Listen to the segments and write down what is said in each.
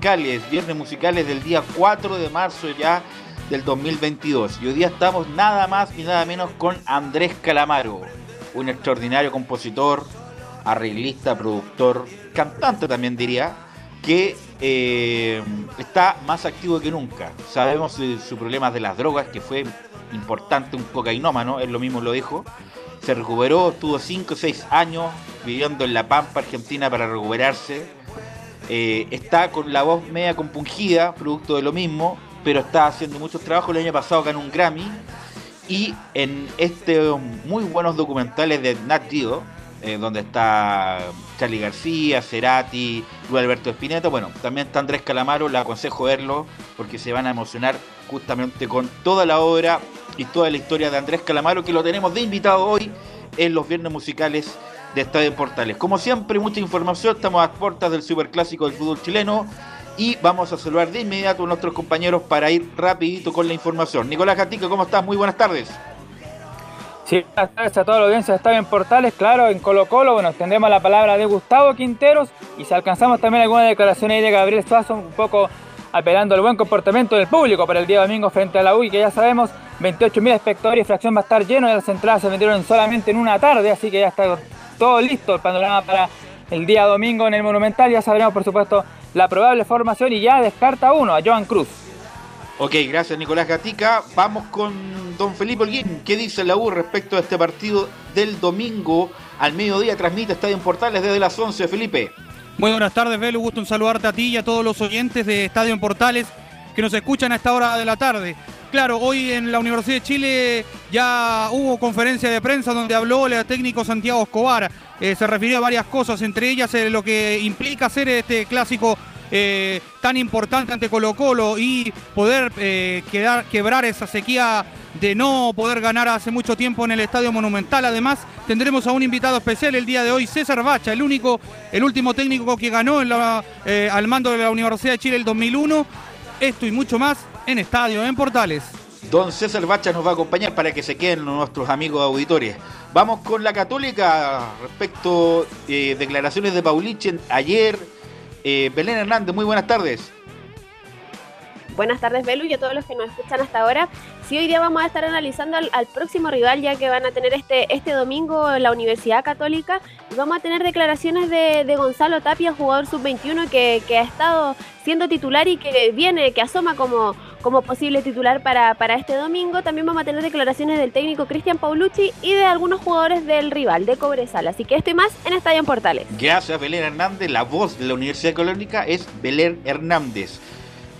Viernes musicales del día 4 de marzo ya del 2022. Y hoy día estamos nada más y nada menos con Andrés Calamaro, un extraordinario compositor, arreglista, productor, cantante también diría, que eh, está más activo que nunca. Sabemos de sus problemas de las drogas, que fue importante, un cocainómano, él lo mismo lo dijo. Se recuperó, estuvo 5 o 6 años viviendo en La Pampa, Argentina, para recuperarse eh, está con la voz media compungida, producto de lo mismo, pero está haciendo muchos trabajos. El año pasado ganó un Grammy. Y en este muy buenos documentales de Nat Geo, eh, donde está Charlie García, Cerati, Luis Alberto Espineta, bueno, también está Andrés Calamaro, le aconsejo verlo porque se van a emocionar justamente con toda la obra y toda la historia de Andrés Calamaro, que lo tenemos de invitado hoy en los viernes musicales de Estadio en Portales. Como siempre, mucha información, estamos a puertas del Superclásico del fútbol chileno y vamos a saludar de inmediato a nuestros compañeros para ir rapidito con la información. Nicolás Gatica, ¿cómo estás? Muy buenas tardes. Sí, buenas tardes a toda la audiencia de Estadio en Portales. Claro, en Colo Colo, bueno, tendremos la palabra de Gustavo Quinteros y si alcanzamos también alguna declaración ahí de Gabriel Suazo, un poco apelando al buen comportamiento del público para el día domingo frente a la UI, que ya sabemos, 28.000 espectadores fracción va a estar lleno y las entradas se vendieron solamente en una tarde, así que ya está todo listo el panorama para el día domingo en el Monumental. Ya sabremos, por supuesto, la probable formación y ya descarta uno, a Joan Cruz. Ok, gracias Nicolás Gatica. Vamos con don Felipe Olguín. ¿Qué dice la U respecto a este partido del domingo al mediodía? Transmite Estadio en desde las 11, Felipe. Muy buenas tardes, Velo. Gusto en saludarte a ti y a todos los oyentes de Estadio en Portales que nos escuchan a esta hora de la tarde. Claro, hoy en la Universidad de Chile ya hubo conferencia de prensa donde habló el técnico Santiago Escobar. Eh, se refirió a varias cosas, entre ellas eh, lo que implica hacer este clásico eh, tan importante ante Colo Colo y poder quedar, quebrar esa sequía de no poder ganar hace mucho tiempo en el Estadio Monumental. Además, tendremos a un invitado especial el día de hoy, César Bacha, el único, el último técnico que ganó al mando de la Universidad de Chile el 2001. Esto y mucho más en Estadio, en Portales. Don César Bacha nos va a acompañar para que se queden nuestros amigos auditores. Vamos con la Católica respecto eh, declaraciones de Paulichen ayer. Eh, Belén Hernández, muy buenas tardes. Buenas tardes, Belu, y a todos los que nos escuchan hasta ahora. Sí, hoy día vamos a estar analizando al, próximo rival, ya que van a tener este, este domingo la Universidad Católica. Y vamos a tener declaraciones de, Gonzalo Tapia, jugador sub-21 que, que ha estado siendo titular y que viene, que asoma como como posible titular para, para este domingo. También vamos a tener declaraciones del técnico Cristian Paulucci y de algunos jugadores del rival, de Cobresal. Así que esto más en Estadio en Portales. Gracias, Belén Hernández. La voz de la Universidad Colónica es Belén Hernández.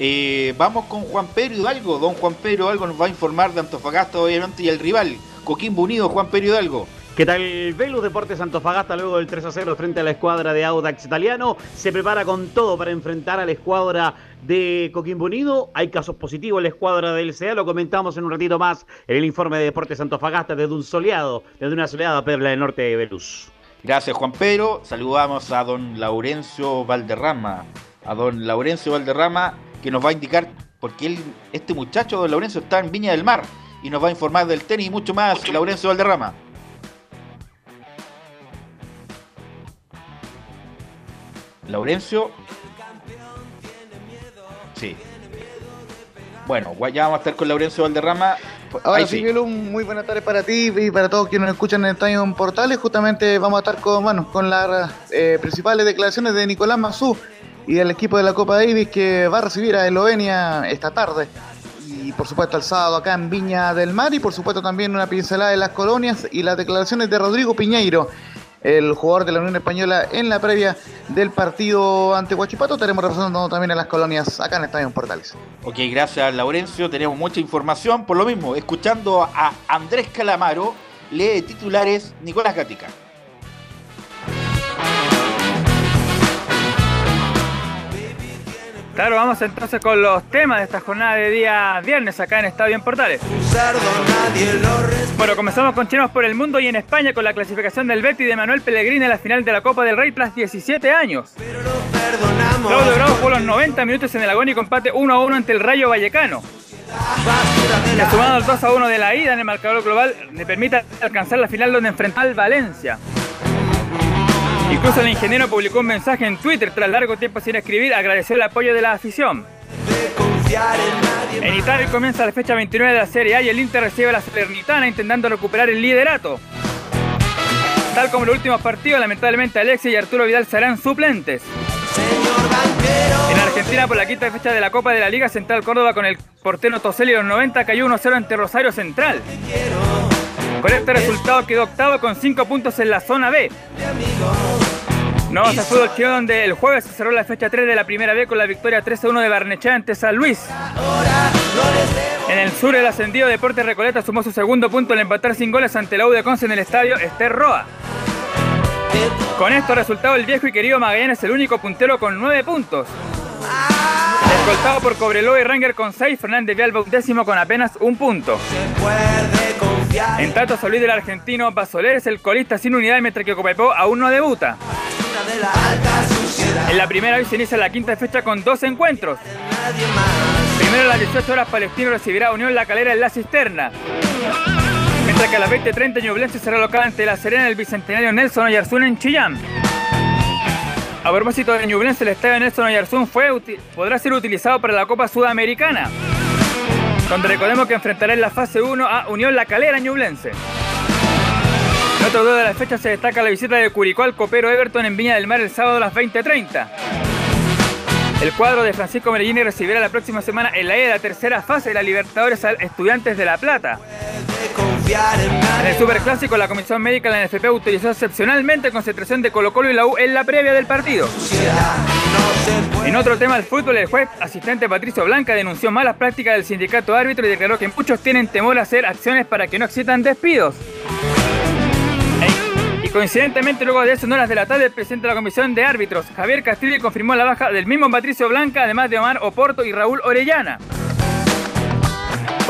Eh, vamos con Juan Pedro Hidalgo. Don Juan Pedro Hidalgo nos va a informar de Antofagasta, obviamente, y el rival, Coquimbo Unido, Juan Pedro Hidalgo. ¿Qué tal? Velus Deportes Antofagasta luego del 3 a 0 frente a la escuadra de Audax italiano. Se prepara con todo para enfrentar a la escuadra de Coquimbo Unido. Hay casos positivos en la escuadra del CA, lo comentamos en un ratito más en el informe de Deportes Antofagasta desde un soleado, desde una soleada perla del norte de Velus. Gracias Juan Pedro. Saludamos a don Laurencio Valderrama. A don Laurencio Valderrama que nos va a indicar porque él, este muchacho, don Laurencio, está en Viña del Mar y nos va a informar del tenis y mucho más. Laurencio Valderrama. Laurencio. Sí. Bueno, ya vamos a estar con Laurencio Valderrama. Ahora sí, muy buenas tardes para ti y para todos quienes nos escuchan en Estadio en Portales. Justamente vamos a estar con, bueno, con las eh, principales declaraciones de Nicolás Mazú y el equipo de la Copa Davis que va a recibir a Eslovenia esta tarde. Y por supuesto el sábado acá en Viña del Mar y por supuesto también una pincelada de las colonias y las declaraciones de Rodrigo Piñeiro el jugador de la Unión Española en la previa del partido ante Huachipato. Estaremos representando también a las colonias acá en Estadio Portales. Ok, gracias Laurencio. Tenemos mucha información. Por lo mismo, escuchando a Andrés Calamaro, lee titulares Nicolás Gatica. Claro, vamos entonces con los temas de esta jornada de día viernes acá en Estadio en Portales. Bueno, comenzamos con Chinos por el Mundo y en España con la clasificación del Betty de Manuel Pellegrini en la final de la Copa del Rey tras 17 años. Claudio Bravo jugó los 90 minutos en el agónico empate 1 a 1 ante el Rayo Vallecano. Que sumado al 2 a 1 de la ida en el marcador global le permite alcanzar la final donde enfrenta al Valencia. Incluso el ingeniero publicó un mensaje en Twitter tras largo tiempo sin escribir, agradeció el apoyo de la afición. En Italia comienza la fecha 29 de la Serie A y el Inter recibe a la Salernitana intentando recuperar el liderato. Tal como en los últimos partidos, lamentablemente Alexis y Arturo Vidal serán suplentes. En Argentina, por la quinta fecha de la Copa de la Liga Central Córdoba con el portero Toselli los 90 cayó 1-0 ante Rosario Central. Con este resultado quedó octavo con 5 puntos en la zona B. No vamos a fútbol chino donde el jueves se cerró la fecha 3 de la primera B con la victoria 3-1 de Barnechea ante San Luis. En el sur el ascendido Deportes Recoleta sumó su segundo punto al empatar sin goles ante la U de Conce en el estadio Ester Roa. Con esto resultado el viejo y querido Magallanes es el único puntero con 9 puntos. Escoltado por Cobreloa y Ranger con 6, Fernández Vialba un décimo con apenas un punto. En tanto, San del argentino Basoler es el colista sin unidad mientras que Copiapó aún no debuta. En la primera vez se inicia la quinta fecha con dos encuentros. Primero a las 18 horas Palestino recibirá Unión La Calera en la cisterna. Mientras que a las 20.30 Ñublense será local ante la Serena el Bicentenario Nelson Oyarzún en Chillán. A propósito de Ñublense, el estadio Nelson Oyarzún fue, podrá ser utilizado para la Copa Sudamericana donde recordemos que enfrentará en la fase 1 a Unión La Calera Ñublense. En otro día de la fecha se destaca la visita de Curicó al copero Everton en Viña del Mar el sábado a las 20.30. El cuadro de Francisco Merellini recibirá la próxima semana en la E la tercera fase de la Libertadores al Estudiantes de La Plata. En el Superclásico, la Comisión Médica de la NFP utilizó excepcionalmente concentración de Colo Colo y la U en la previa del partido. En otro tema del fútbol, el juez asistente Patricio Blanca denunció malas prácticas del sindicato árbitro y declaró que muchos tienen temor a hacer acciones para que no existan despidos. Y coincidentemente, luego de eso, en horas de la tarde, el presidente de la Comisión de Árbitros, Javier Castillo, confirmó la baja del mismo Patricio Blanca, además de Omar Oporto y Raúl Orellana.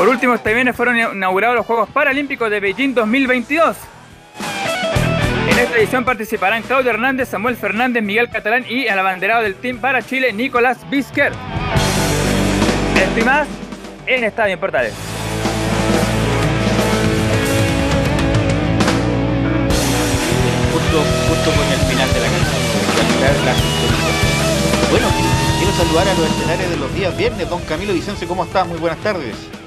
Por último, este viernes fueron inaugurados los Juegos Paralímpicos de Beijing 2022. En esta edición participarán Claudio Hernández, Samuel Fernández, Miguel Catalán y el abanderado del team para Chile, Nicolás Bisker. Esto y más en Estadio Portales. Justo, justo con el final de la canción. Bueno, quiero saludar a los escenarios de los días viernes. Don Camilo Vicencio, ¿cómo está? Muy buenas tardes.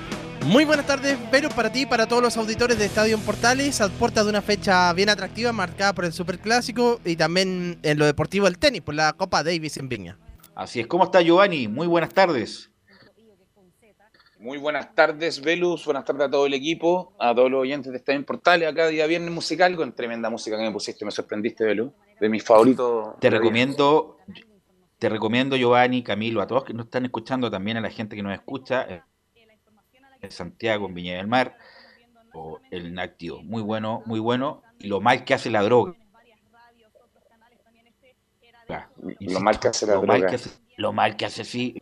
Muy buenas tardes, Vero, para ti y para todos los auditores de Estadio Portales, a puerta de una fecha bien atractiva marcada por el Superclásico y también en lo deportivo del tenis, por la Copa Davis en Viña. Así es, ¿cómo está Giovanni? Muy buenas tardes. Muy buenas tardes, Velus. Buenas tardes a todo el equipo, a todos los oyentes de Estadio Portales. Acá día viernes musical con tremenda música que me pusiste. Me sorprendiste, Velus. De mis favoritos. Te recomiendo, te recomiendo, Giovanni, Camilo, a todos que nos están escuchando, también a la gente que nos escucha, en Santiago, en Viña del Mar, o el Nactio. Muy bueno, muy bueno. Y lo mal que hace la droga. Lo mal que hace la lo droga. Mal que hace, lo mal que hace, sí.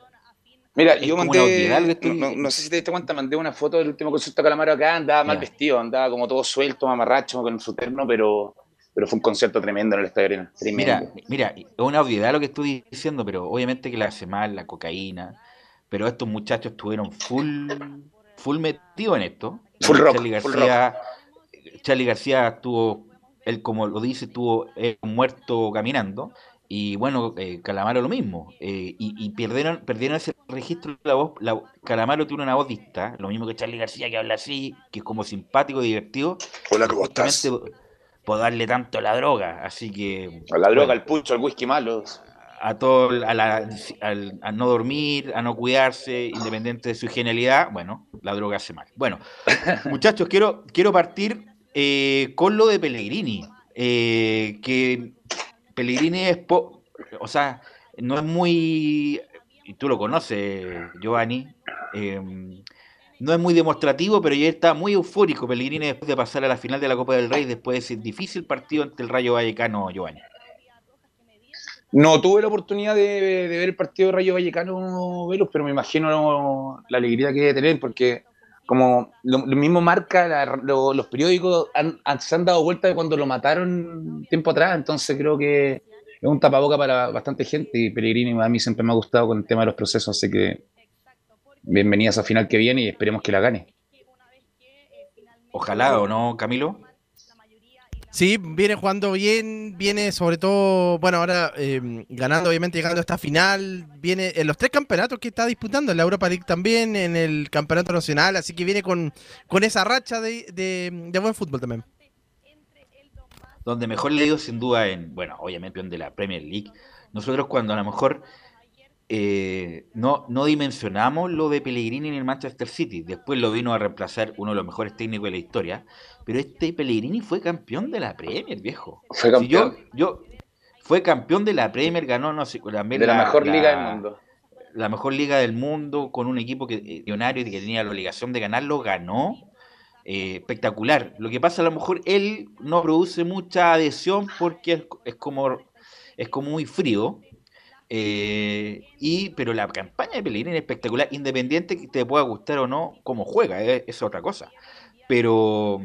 Mira, Es yo mandé, que no, estoy- no- no sé si te diste cuenta, mandé una foto del último concierto de Calamaro acá, andaba mal vestido, andaba como todo suelto, mamarracho, con su terno, pero, pero fue un concierto tremendo en el Estadio Arena. Mira, mira, es una obviedad lo que estoy diciendo, pero obviamente que le hace mal la cocaína. Pero estos muchachos estuvieron full, full metidos en esto. Full rock, Charlie full García, Charlie García estuvo, él como lo dice, estuvo eh, muerto caminando. Y bueno, eh, Calamaro lo mismo. eh, y, y perdieron, perdieron ese registro de la voz. La, Calamaro tiene una voz distinta, lo mismo que Charlie García que habla así, que es como simpático, divertido. Hola, ¿cómo Justamente por- darle tanto a la droga. Así que. A la droga, bueno, al pucho, al whisky malo. A todo a, la- a no dormir, a no cuidarse, independiente de su genialidad, bueno, la droga hace mal. Bueno, muchachos, quiero, quiero partir eh, con lo de Pellegrini, eh, que Pellegrini es, o sea, no es muy, y tú lo conoces, Giovanni, eh, no es muy demostrativo, pero ya está muy eufórico Pellegrini después de pasar a la final de la Copa del Rey, después de ese difícil partido ante el Rayo Vallecano, Giovanni. No tuve la oportunidad de, ver el partido de Rayo Vallecano, Velus, pero me imagino la alegría que debe tener, porque como lo, lo mismo marca, la- lo- los periódicos han, se han dado vuelta de cuando lo mataron tiempo atrás, entonces creo que es un tapaboca para bastante gente y Pellegrini a mí siempre me ha gustado con el tema de los procesos, así que bienvenida a final que viene y esperemos que la gane. Ojalá, ¿o no, Camilo? Sí, viene jugando bien, viene sobre todo, bueno, ahora eh, ganando, obviamente llegando a esta final, viene en los tres campeonatos que está disputando, en la Europa League también, en el Campeonato Nacional, así que viene con, con esa racha de, de- buen fútbol también. donde mejor le sin duda en, bueno, obviamente en de la Premier League. Nosotros cuando a lo mejor eh, no, no dimensionamos lo de Pellegrini en el Manchester City, después lo vino a reemplazar uno de los mejores técnicos de la historia, pero este Pellegrini fue campeón de la Premier, viejo. Fue Si yo, campeón yo fue campeón de la Premier, ganó no sé, también de la, mejor liga del mundo. la mejor liga del mundo con un equipo que eh, millonario y que tenía la obligación de ganarlo, ganó. Eh, espectacular. Lo que pasa a lo mejor él no produce mucha adhesión porque es, es como es como muy frío. Eh, y pero la campaña de Pellegrini es espectacular, independiente que te pueda gustar o no cómo juega, eh, es otra cosa. Pero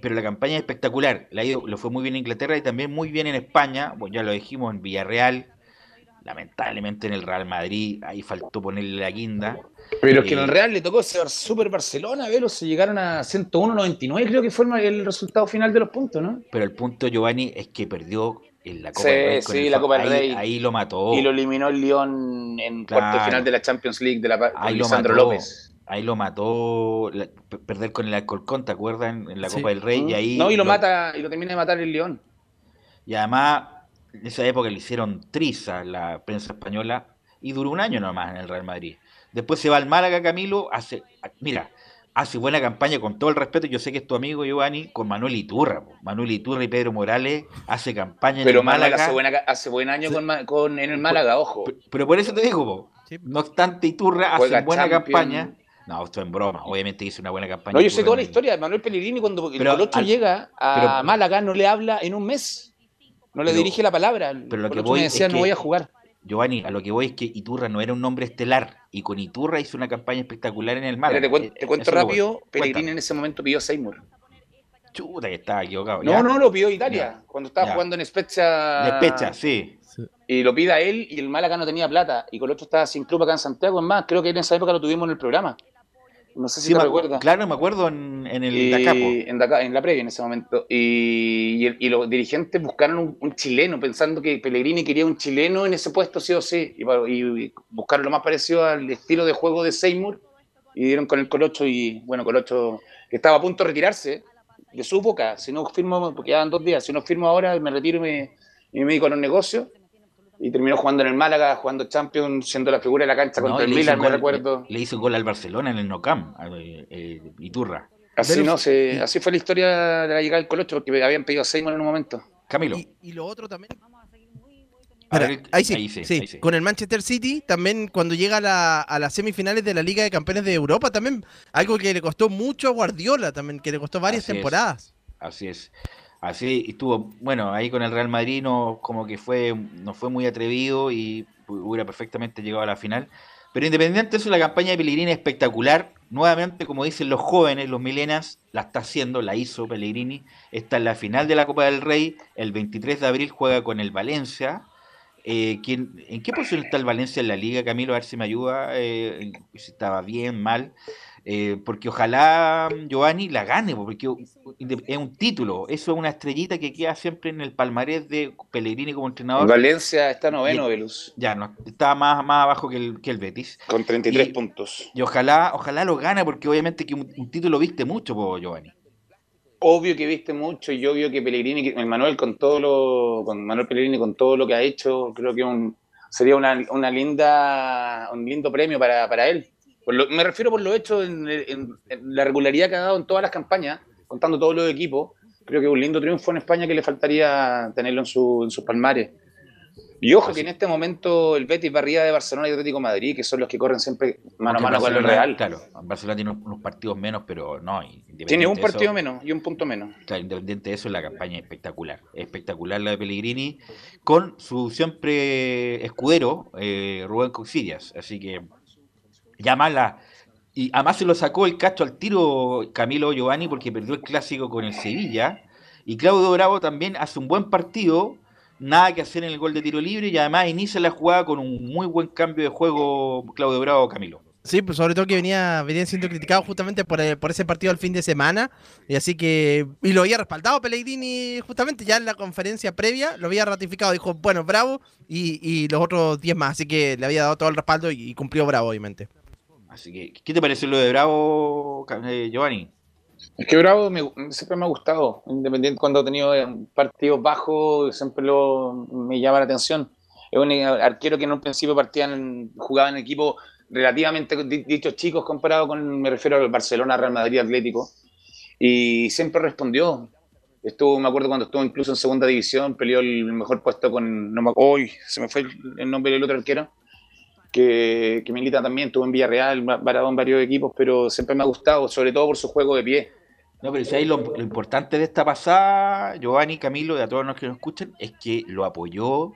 pero la campaña es espectacular. Ido- le fue muy bien en Inglaterra y también muy bien en España. Bueno, ya lo dijimos en Villarreal. Lamentablemente en el Real Madrid, ahí faltó ponerle la guinda. Pero es que en Eh, el Real le tocó ser Super Barcelona, Velo, se llegaron a 101.99, creo que fue el resultado final de los puntos, ¿no? Pero el punto, Giovanni, es que perdió en la Copa Sí, del Rey. sí, la Copa del ahí- Rey. Ahí lo mató. Y lo eliminó el Lyon en cuarto final de la Champions League de la Ahí lo Lisandro mató. López. Ahí lo mató. la- perder con el Alcorcón, ¿te acuerdas? En, en la Sí. Copa del Rey. Y ahí no, y lo, mata, y lo termina de matar el Lyon. Y además, en esa época le hicieron triza la prensa española y duró un año nomás en el Real Madrid. Después se va al Málaga, Camilo, hace, mira, hace buena campaña con todo el respeto, yo sé que es tu amigo Giovanni, con Manuel Iturra. po. Manuel Iturra y Pedro Morales hace campaña en Pero el Manuel Málaga. hace, buena, hace buen año con, en el Málaga, ojo. Pero por eso te digo, po, no obstante Iturra hace buena Champions. campaña. No, esto en broma, obviamente hizo una buena campaña. No, yo sé toda la el- historia de Manuel Pellegrini cuando el Pero Colocho al- llega a pero- Málaga, no le habla en un mes. No le Pero- dirige la palabra. pero lo que voy me es decía, que- no voy a jugar. Giovanni, a lo que voy es que Iturra no era un nombre estelar y con Iturra hizo una campaña espectacular en el Málaga. Mira, te, cuen- Eh, te cuento rápido. Pellegrini en ese momento pidió Seymour. Chuta, que estaba equivocado. No, ¿ya? no, lo pidió Italia, Ya. cuando estaba Ya. jugando en Spezia. Despecha, sí. Y lo pide a él y el Málaga no tenía plata. Y Colocho estaba sin club acá en Santiago. Es más, creo que en esa época lo tuvimos en el programa. No sé si Sí, te me- recuerdas. Claro, me acuerdo en, en el Y- Dakar, po. en, la previa en ese momento. Y, y el- y los dirigentes buscaron un, un chileno, pensando que Pellegrini quería un chileno en ese puesto, sí o sí. Y, buscaron lo más parecido al estilo de juego de Seymour. Y dieron con el Colocho. Y bueno, Colocho, que estaba a punto de retirarse de su boca. Si no firmo, porque ya dan dos días, si no firmo ahora, me retiro y me, y me dedico a los negocios. Y terminó jugando en el Málaga, jugando Champions, siendo la figura de la cancha No, contra el le hizo Milan, me gol- recuerdo. Le, le hizo gol al Barcelona en el Nocam, eh, eh, Iturra. Así, Pero- no, se- así fue la historia de la llegada del Colocho, porque habían pedido a Seymour en un momento. Camilo. Y, y lo otro también. Ver, ahí, sí, ahí sí, sí, ahí sí. Con el Manchester City, también cuando llega a, la- a las semifinales de la Liga de Campeones de Europa, también algo que le costó mucho a Guardiola, también que le costó varias Así es. temporadas. Así es. Así estuvo, bueno, ahí con el Real Madrid no, como que fue, no fue muy atrevido y hubiera perfectamente llegado a la final. Pero independiente de eso, la campaña de Pellegrini es espectacular. Nuevamente, como dicen los jóvenes, los milenas, la está haciendo, la hizo Pellegrini. Está en la final de la Copa del Rey. El 23 de abril juega con el Valencia. Eh, ¿quién- ¿En qué posición está el Valencia en la liga, Camilo? A ver si me ayuda, eh, si estaba bien, mal. Eh, porque ojalá Giovanni la gane, porque es un título, eso es una estrellita que queda siempre en el palmarés de Pellegrini como entrenador. Valencia está noveno, Velus, Ya, no, está más, más abajo que el, que el Betis. con 33 Y- puntos. Y ojalá, ojalá lo gane, porque obviamente que un, un título viste mucho, po, Giovanni. Obvio que viste mucho y obvio que Pellegrini, que- el Manuel con todo lo, con Manuel Pellegrini con todo lo que ha hecho, creo que un, sería una, una linda, un lindo premio para, para él. Por lo- me refiero por lo hecho en, en- en la regularidad que ha dado en todas las campañas, contando todos los equipos. Creo que un lindo triunfo en España que le faltaría tenerlo en, su, en sus palmares. Y ojo que en este momento el Betis va arriba de Barcelona y Atlético de Madrid, que son los que corren siempre mano a mano con el Real. Claro, Barcelona tiene unos- partidos menos, pero no. Tiene un partido eso- menos y un punto menos. Claro, independiente de eso, la campaña es espectacular. Espectacular la de Pellegrini con su siempre escudero, eh, Rubén Coxillas. Así que, ya más la. Y además se lo sacó el cacho al tiro Camilo Giovanni porque perdió el clásico con el Sevilla. Y Claudio Bravo también hace un buen partido. Nada que hacer en el gol de tiro libre y además inicia la jugada con un muy buen cambio de juego Claudio Bravo Camilo. Sí, pues sobre todo que venía, venían siendo criticados justamente por, el- por ese partido al fin de semana. Y así que. Y lo había respaldado Pellegrini justamente ya en la conferencia previa, lo había ratificado. Dijo, bueno, bravo, y, y los otros 10 más. Así que le había dado todo el respaldo y cumplió bravo, obviamente. ¿Qué te pareció lo de Bravo, eh, Giovanni? Es que Bravo me- siempre me ha gustado, independiente cuando ha tenido eh, partidos bajos, siempre lo, me llama la atención. Es un eh, arquero que en un principio jugaba en equipos relativamente di- dichos chicos comparado con, me refiero al Barcelona, Real Madrid, Atlético, y siempre respondió. Estuvo, me acuerdo cuando estuvo incluso en segunda división, peleó el mejor puesto con, no uy, se me fue el nombre del otro arquero, que, que milita también, estuvo en Villarreal, parado en varios equipos, pero siempre me ha gustado, sobre todo por su juego de pie. No, pero si ahí lo, lo importante de esta pasada, Giovanni, Camilo y a todos los que nos escuchan, es que lo apoyó.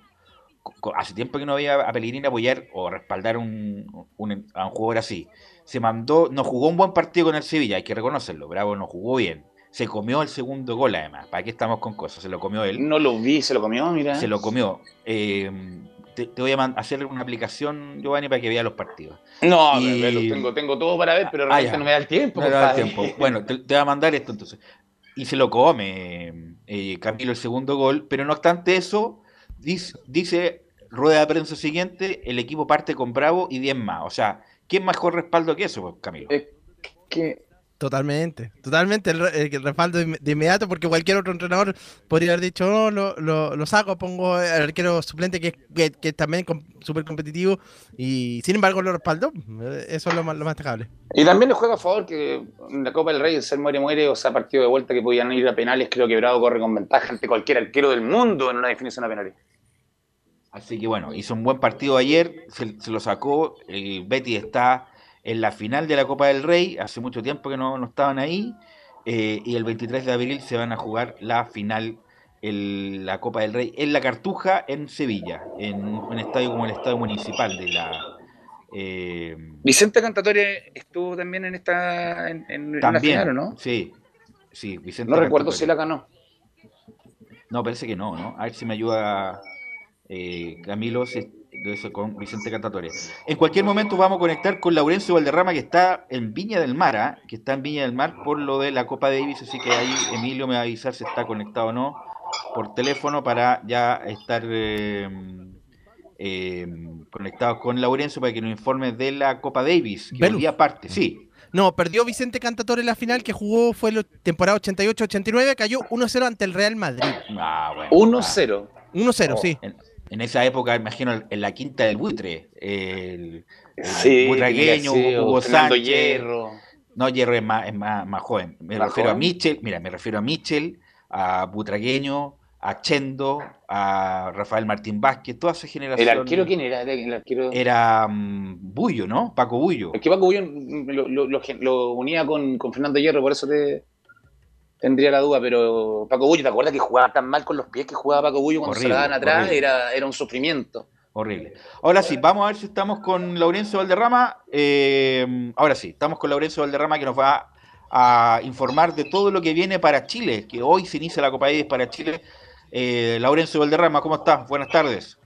Hace tiempo que no veía a Pellegrini apoyar o respaldar un, un- a un jugador así. Se mandó, no jugó un buen partido con el Sevilla, hay que reconocerlo. Bravo no jugó bien. Se comió el segundo gol, además. ¿Para qué estamos con cosas? Se lo comió él. No lo vi, se lo comió, mira. Se lo comió. Eh, te, te voy a hacer una aplicación, Giovanni, para que veas los partidos. No, Y- me- me tengo, tengo todo para ver, pero Ah, realmente no me da el tiempo. No le da el tiempo. Bueno, te, te voy a mandar esto entonces. Y se lo come eh, Camilo el segundo gol, pero no obstante eso, dice, dice rueda de prensa siguiente, el equipo parte con Bravo y 10 más. O sea, ¿quién mejor respaldo que eso, pues, Camilo? Es que Totalmente, totalmente el, re- el respaldo de, inmediato porque cualquier otro entrenador podría haber dicho, no, lo, lo, lo saco, pongo al arquero suplente que, es- que, que es también com- súper competitivo y sin embargo lo respaldó. Eh, Eso es lo más, lo más destacable. Y también le juega a favor que en la Copa del Rey, el ser muere muere, o sea, partido de vuelta que podían ir a penales, creo que Bravo corre con ventaja ante cualquier arquero del mundo en una definición a penales. Así que bueno, hizo un buen partido ayer, se, se lo sacó. El Betty está en la final de la Copa del Rey, hace mucho tiempo que no, no estaban ahí. eh, y el 23 de abril se van a jugar la final, el- la Copa del Rey, en la Cartuja, en Sevilla, en un estadio como el Estadio Municipal de la. eh, Vicente Cantatore estuvo también en esta en, en- en la también, final, ¿o no? Sí, sí, Vicente No recuerdo si la ganó. No, parece que no, ¿no? A ver si me ayuda eh, Camilo. si- con Vicente Cantatore. En cualquier momento vamos a conectar con Laurencio Valderrama, que está en Viña del Mar, ¿ah? que está en Viña del Mar por lo de la Copa Davis, así que ahí Emilio me va a avisar si está conectado o no por teléfono para ya estar eh, eh, conectados con Laurencio para que nos informe de la Copa Davis, que hoy día parte, sí. No, perdió Vicente Cantatore en la final que jugó, fue la temporada 88-89, cayó 1-0 ante el Real Madrid. Ah, bueno. 1-0. 1-0, sí. En, en esa época, imagino, en la quinta del buitre, el, el Sí, butragueño, Hugo Sánchez. Hierro. No, Hierro es más, es más, más joven. Me ¿Más refiero a? Michel, mira, me refiero a Michel, a Butragueño, a Chendo, a Rafael Martín Vázquez, toda esa generación. ¿El arquero quién era? Era- El arquero... Era mm, Bullo, ¿no? Paco Bullo. Es que Paco Bullo mm, lo, lo- lo gen- lo unía con, con Fernando Hierro, por eso te tendría la duda, pero Paco Bullo, ¿te acuerdas que jugaba tan mal con los pies que jugaba Paco Bullo cuando se Horrible, la daban atrás? horrible. Era, era un sufrimiento. Horrible. Ahora sí, vamos a ver si estamos con Laurencio Valderrama. Eh, ahora sí, estamos con Laurencio Valderrama que nos va a informar de todo lo que viene para Chile, que hoy se inicia la Copa Davis para Chile. Eh, Laurencio Valderrama, ¿cómo estás? Buenas tardes.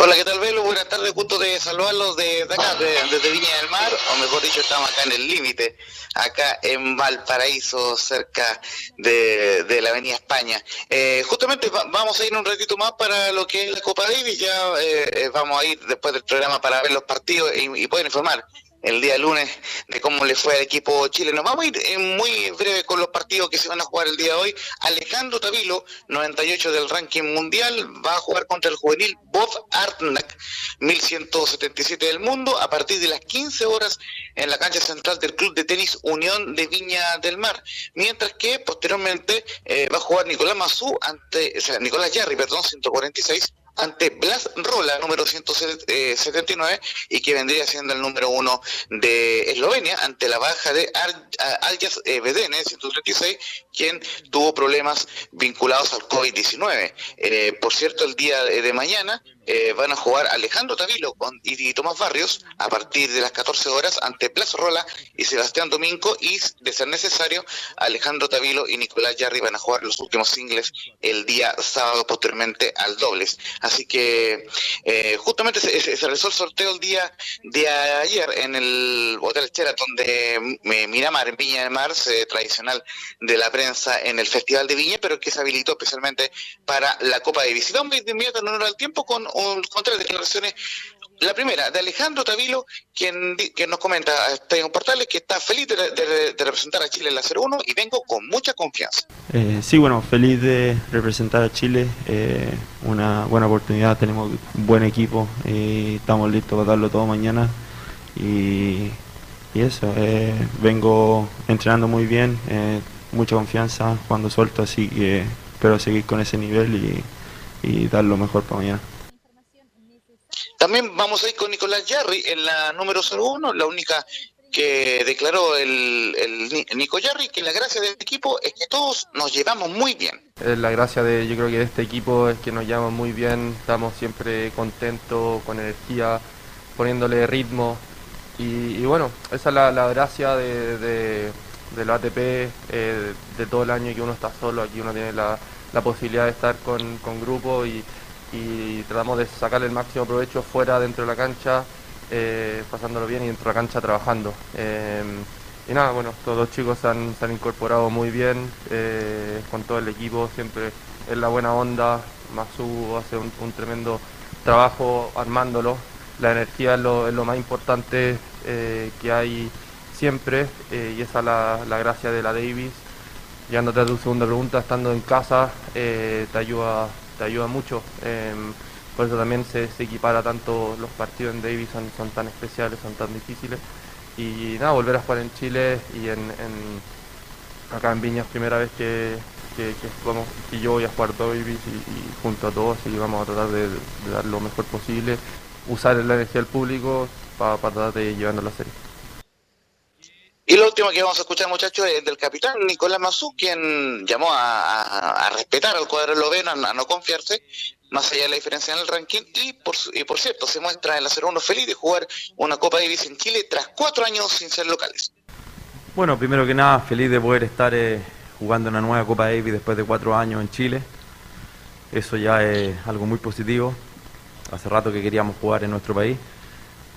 Hola, ¿qué tal, Velo? Buenas tardes, gusto de saludarlos de, acá, de- desde Viña del Mar, o mejor dicho, estamos acá en el límite, acá en Valparaíso, cerca de, de la Avenida España. Eh, justamente va- vamos a ir un ratito más para lo que es la Copa Davis, ya eh, eh, vamos a ir después del programa para ver los partidos y, y poder informar el día lunes de cómo le fue al equipo chileno. Vamos a ir eh, muy breve con los partidos que se van a jugar el día de hoy. Alejandro Tavilo, 98 del ranking mundial, va a jugar contra el juvenil Bob Artnak, 1177 del mundo, a partir de las 15 horas en la cancha central del Club de Tenis Unión de Viña del Mar. Mientras que posteriormente eh, va a jugar Nicolás Mazú ante, o sea, Nicolás Yarri, perdón, 146 ante Blas Rola, número 179, y que vendría siendo el número uno de Eslovenia, ante la baja de Aljas eh, Bedene, 136, quien tuvo problemas vinculados al COVID-19. Eh, por cierto, el día de mañana eh, van a jugar Alejandro Tavilo y, Tomás Barrios a partir de las 14 horas ante Blas Rola y Sebastián Domingo, y de ser necesario, Alejandro Tavilo y Nicolás Yarri van a jugar los últimos singles el día sábado posteriormente al dobles. Así que eh, justamente se, realizó el sorteo el día de ayer en el Hotel Sheraton de Miramar, en Viña del Mar, tradicional de la prensa en el Festival de Viña, pero que se habilitó especialmente para la Copa de Visita. De inmediato en honor al tiempo con, un- con tres declaraciones. La primera, de Alejandro Tavilo, quien, quien nos comenta a Estadio Portales que está feliz de, de- de representar a Chile en la 01 y vengo con mucha confianza. Eh, sí, bueno, feliz de representar a Chile, eh, una buena oportunidad, tenemos un buen equipo y estamos listos para darlo todo mañana y, y eso, eh, vengo entrenando muy bien, eh, mucha confianza cuando suelto, así que espero seguir con ese nivel y, y dar lo mejor para mañana. También vamos a ir con Nicolás Yarri en la número 01, la única que declaró el, el Ni- Nico Yarri, que la gracia del equipo es que todos nos llevamos muy bien. Eh, La gracia de, yo creo que de este equipo es que nos llama muy bien, estamos siempre contentos, con energía, poniéndole ritmo y, y bueno, esa es la, la gracia de, de, del ATP, eh, de todo el año que uno está solo, aquí uno tiene la, la posibilidad de estar con, con grupo y, tratamos de sacarle el máximo provecho fuera, dentro de la cancha, eh, pasándolo bien y dentro de la cancha trabajando. Eh, y nada, bueno, todos los chicos se han, se han incorporado muy bien eh, con todo el equipo, siempre en la buena onda. Masu hace un, un tremendo trabajo armándolo. La energía es lo, es lo más importante que hay siempre eh, y esa es la, la gracia de la Davis. Llegándote a tu segunda pregunta, estando en casa eh, te, ayuda, te ayuda mucho. Em, por eso también se, se equipara tanto los partidos en Davis, son, son tan especiales, son tan difíciles. Y nada, volver a jugar en Chile y en, acá en Viña es primera vez que, que, vamos, que yo voy a jugar Davis y, y junto a todos, así vamos a tratar de, dar lo mejor posible, usar la energía del público para tratar de llevarnos la serie. Y lo último que vamos a escuchar, muchachos, es del capitán Nicolás Mazú, quien llamó a, respetar al cuadro esloveno, a, a no confiarse, más allá de la diferencia en el ranking. Y por, su- y por cierto, se muestra en la 01 feliz de jugar una Copa Davis en Chile tras cuatro años sin ser locales. Bueno, primero que nada, feliz de poder estar eh, jugando una nueva Copa Davis después de cuatro años en Chile. Eso ya es algo muy positivo. hace rato que queríamos jugar en nuestro país.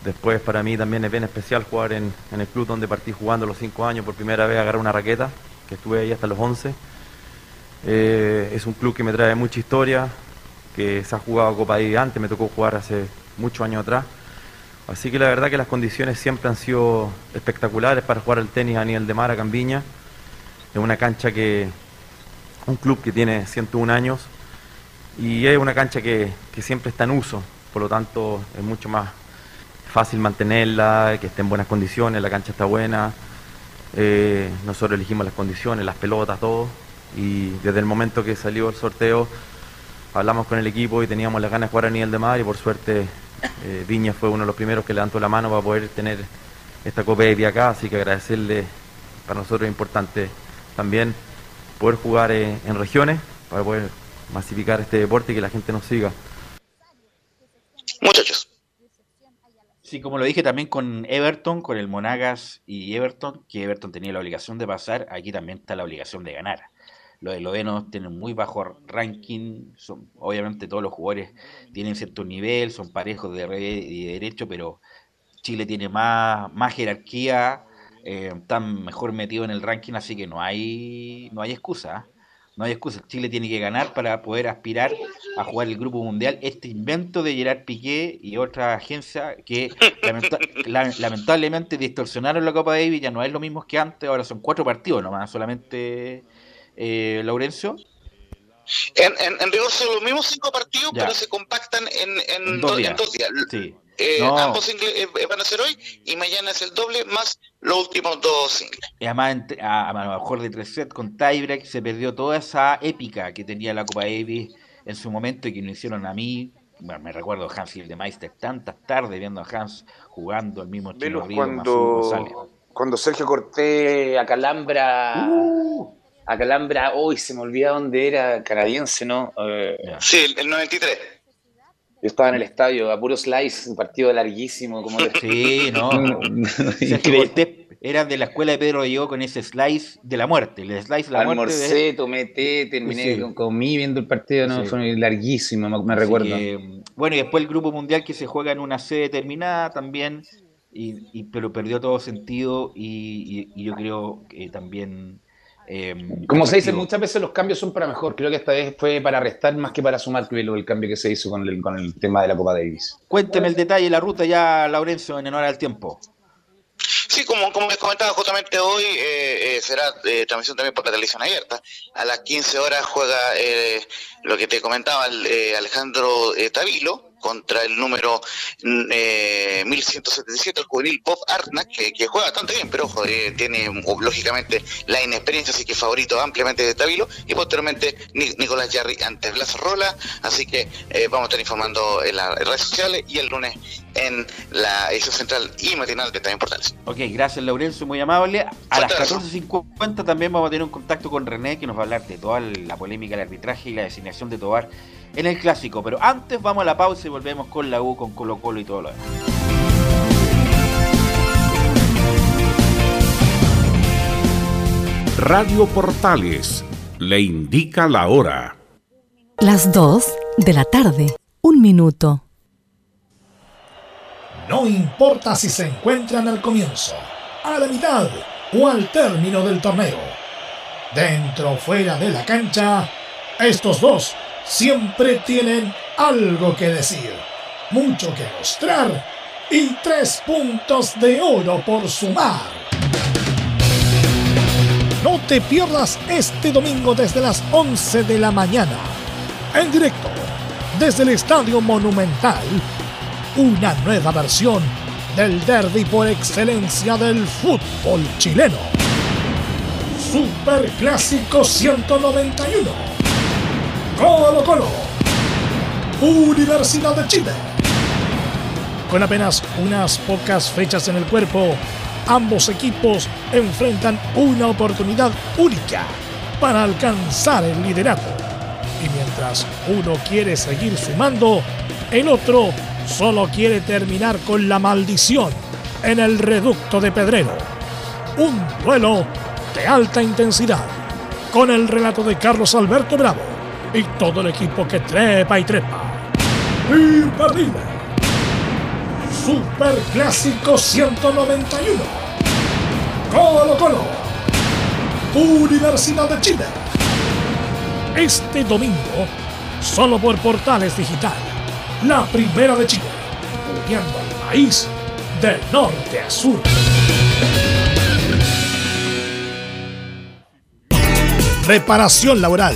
Después para mí también es bien especial jugar en, en el club donde partí jugando los cinco años, por primera vez agarrar una raqueta, que estuve ahí hasta los 11. Eh, es un club que me trae mucha historia, que se ha jugado Copa Davis antes, me tocó jugar hace muchos años atrás. Así que la verdad que las condiciones siempre han sido espectaculares para jugar el tenis a nivel de mar a Campiña. Es una cancha que, un club que tiene 101 años y es una cancha que, que siempre está en uso, por lo tanto es mucho más fácil mantenerla, que esté en buenas condiciones, la cancha está buena. Eh, nosotros elegimos las condiciones, las pelotas, todo. Y desde el momento que salió el sorteo, hablamos con el equipo y teníamos las ganas de jugar a nivel de mar y por suerte eh, Viña fue uno de los primeros que levantó la mano para poder tener esta Copa de acá, así que agradecerle, para nosotros es importante también poder jugar eh, en regiones, para poder masificar este deporte y que la gente nos siga. Muchachos. Sí, como lo dije también con Everton, con el Monagas y Everton, que Everton tenía la obligación de pasar, aquí también está la obligación de ganar. Los eslovenos tienen muy bajo ranking, son, obviamente todos los jugadores tienen cierto nivel, son parejos de y de derecho, pero Chile tiene más, más jerarquía, eh, están mejor metido en el ranking, así que no hay, no hay excusa. ¿ah? No hay excusa. Chile tiene que ganar para poder aspirar a jugar el Grupo Mundial. Este invento de Gerard Piqué y otra agencia que lamenta- la- lamentablemente distorsionaron la Copa Davis, ya no es lo mismo que antes, ahora son cuatro partidos nomás, solamente eh, Laurencio. En, en, en rigor son los mismos cinco partidos, Ya. pero se compactan en, en, días. dos días. Sí. Eh, No. Ambos singles eh, van a ser hoy y mañana es el doble más los últimos dos singles. Y además, entre- a, a lo mejor de tres sets con tiebreak se perdió toda esa épica que tenía la Copa Davis en su momento y que nos hicieron a mí. Bueno, me recuerdo a Hans Meister tantas tardes viendo a Hans jugando al mismo Chino Río, cuando, cuando Sergio Cortés acalambra. Acalambra, uy, se me olvida dónde era, canadiense, ¿no? Eh, Sí, el, el 93. Yo estaba en el estadio, a puro slice, un partido larguísimo. Como Sí, no. Era de la escuela de Pedro llegó con ese slice de la muerte, el slice de la muerte. Almorcé, de- tomé té, terminé, Sí. con- comí viendo el partido, no, Sí. fue larguísimo, me, recuerdo. que, bueno, y después el grupo mundial que se juega en una sede determinada también, y, y- pero perdió todo sentido y, y- y yo creo que también... eh, Como se dice, muchas veces los cambios son para mejor. Creo que esta vez fue para restar más que para sumar el cambio que se hizo con el, con el tema de la Copa Davis. Cuénteme el detalle, la ruta ya, Laurencio, en honor al tiempo. Sí, como, como les comentaba justamente hoy, eh, eh, será eh, transmisión también por la televisión abierta. A las 15 horas juega eh, lo que te comentaba el, eh, Alejandro eh, Tavilo contra el número eh, 1177, el juvenil Bob Arnak, que, que juega bastante bien, pero ojo, eh, tiene lógicamente la inexperiencia, así que favorito ampliamente de Tavilo, y posteriormente Ni- Nicolás Jarry ante Blas Rola, así que eh, vamos a estar informando en las redes sociales y el lunes en la edición central y matinal de También Portales. Ok, gracias Laurencio, muy amable. A las 14.50 también vamos a tener un contacto con René que nos va a hablar de toda la polémica del arbitraje y la designación de Tobar en el clásico. Pero antes vamos a la pausa y volvemos con la U, con Colo Colo y todo lo demás. Radio Portales le indica la hora. Las 2 de la tarde. Un minuto. No importa si se encuentran al comienzo, a la mitad o al término del torneo. Dentro o fuera de la cancha, estos dos siempre tienen algo que decir, mucho que mostrar y tres puntos de oro por sumar. No te pierdas este domingo desde las 11 de la mañana, en directo, desde el Estadio Monumental, una nueva versión del derby por excelencia del fútbol chileno. Superclásico 191. Colo Colo. Universidad de Chile. Con apenas unas pocas fechas en el cuerpo, ambos equipos enfrentan una oportunidad única para alcanzar el liderato. Y mientras uno quiere seguir sumando, el otro solo quiere terminar con la maldición en el reducto de Pedrero. Un duelo de alta intensidad, con el relato de Carlos Alberto Bravo y todo el equipo que trepa y trepa. Imperdible. Super Clásico 191. Colo Colo. Universidad de Chile. Este domingo, solo por Portales Digital. La primera de Chile. Uniendo al país de norte a sur. Reparación laboral.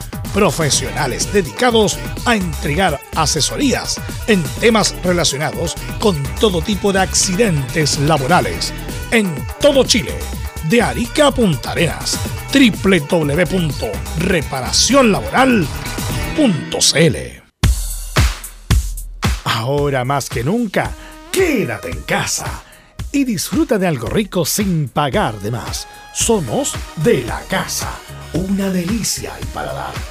profesionales dedicados a entregar asesorías en temas relacionados con todo tipo de accidentes laborales en todo Chile, de Arica a Punta Arenas, www.reparacionlaboral.cl. Ahora más que nunca, quédate en casa y disfruta de algo rico sin pagar de más. Somos de la casa, una delicia al paladar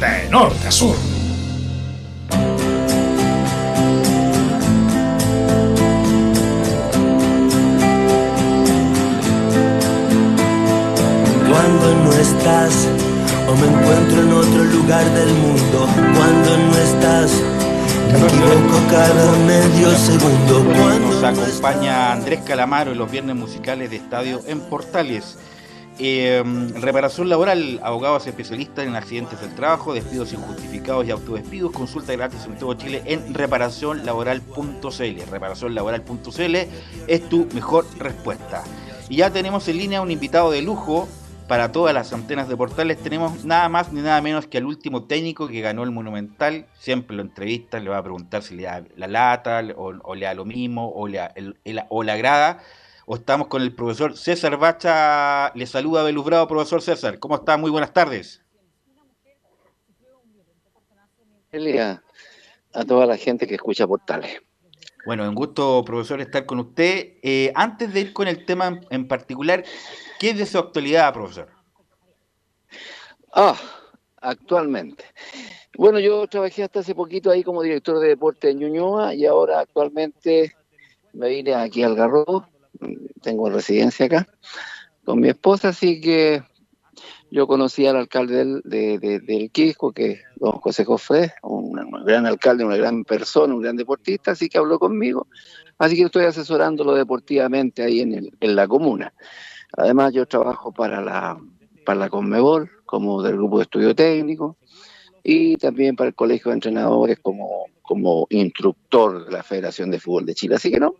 de norte a sur. Cuando no estás o me encuentro en otro lugar del mundo, cuando no estás, me equivoco cada medio segundo. Cuando Nos acompaña Andrés Calamaro en los viernes musicales de Estadio en Portales. Eh, reparación laboral, abogados especialistas en accidentes del trabajo, despidos injustificados y autodespidos. Consulta gratis en todo Chile en reparacionlaboral.cl. Reparacionlaboral.cl es tu mejor respuesta. Y ya tenemos en línea un invitado de lujo para todas las antenas de portales. Tenemos nada más ni nada menos que al último técnico que ganó el Monumental. Siempre lo entrevista, le va a preguntar si le da la lata o, le da lo mismo o le, el- o le agrada. O estamos con el profesor César Bacha. Le saluda Belubrado, profesor César. ¿Cómo está? Muy buenas tardes. a, a toda la gente que escucha Portales. Bueno, un gusto, profesor, estar con usted. Eh, antes de ir con el tema en, particular, ¿qué es de su actualidad, profesor? Ah, actualmente. Bueno, yo trabajé hasta hace poquito ahí como director de deporte en Ñuñoa y ahora actualmente me vine aquí al Garrobo, tengo residencia acá con mi esposa, así que yo conocí al alcalde del, de, de- del Quisco, que es don José Jofré, un, un gran alcalde, una gran persona, un gran deportista, así que habló conmigo, así que estoy asesorándolo deportivamente ahí en, el- en la comuna. Además, yo trabajo para la, para la Conmebol, como del grupo de estudio técnico, y también para el Colegio de Entrenadores como, como instructor de la Federación de Fútbol de Chile. Así que no,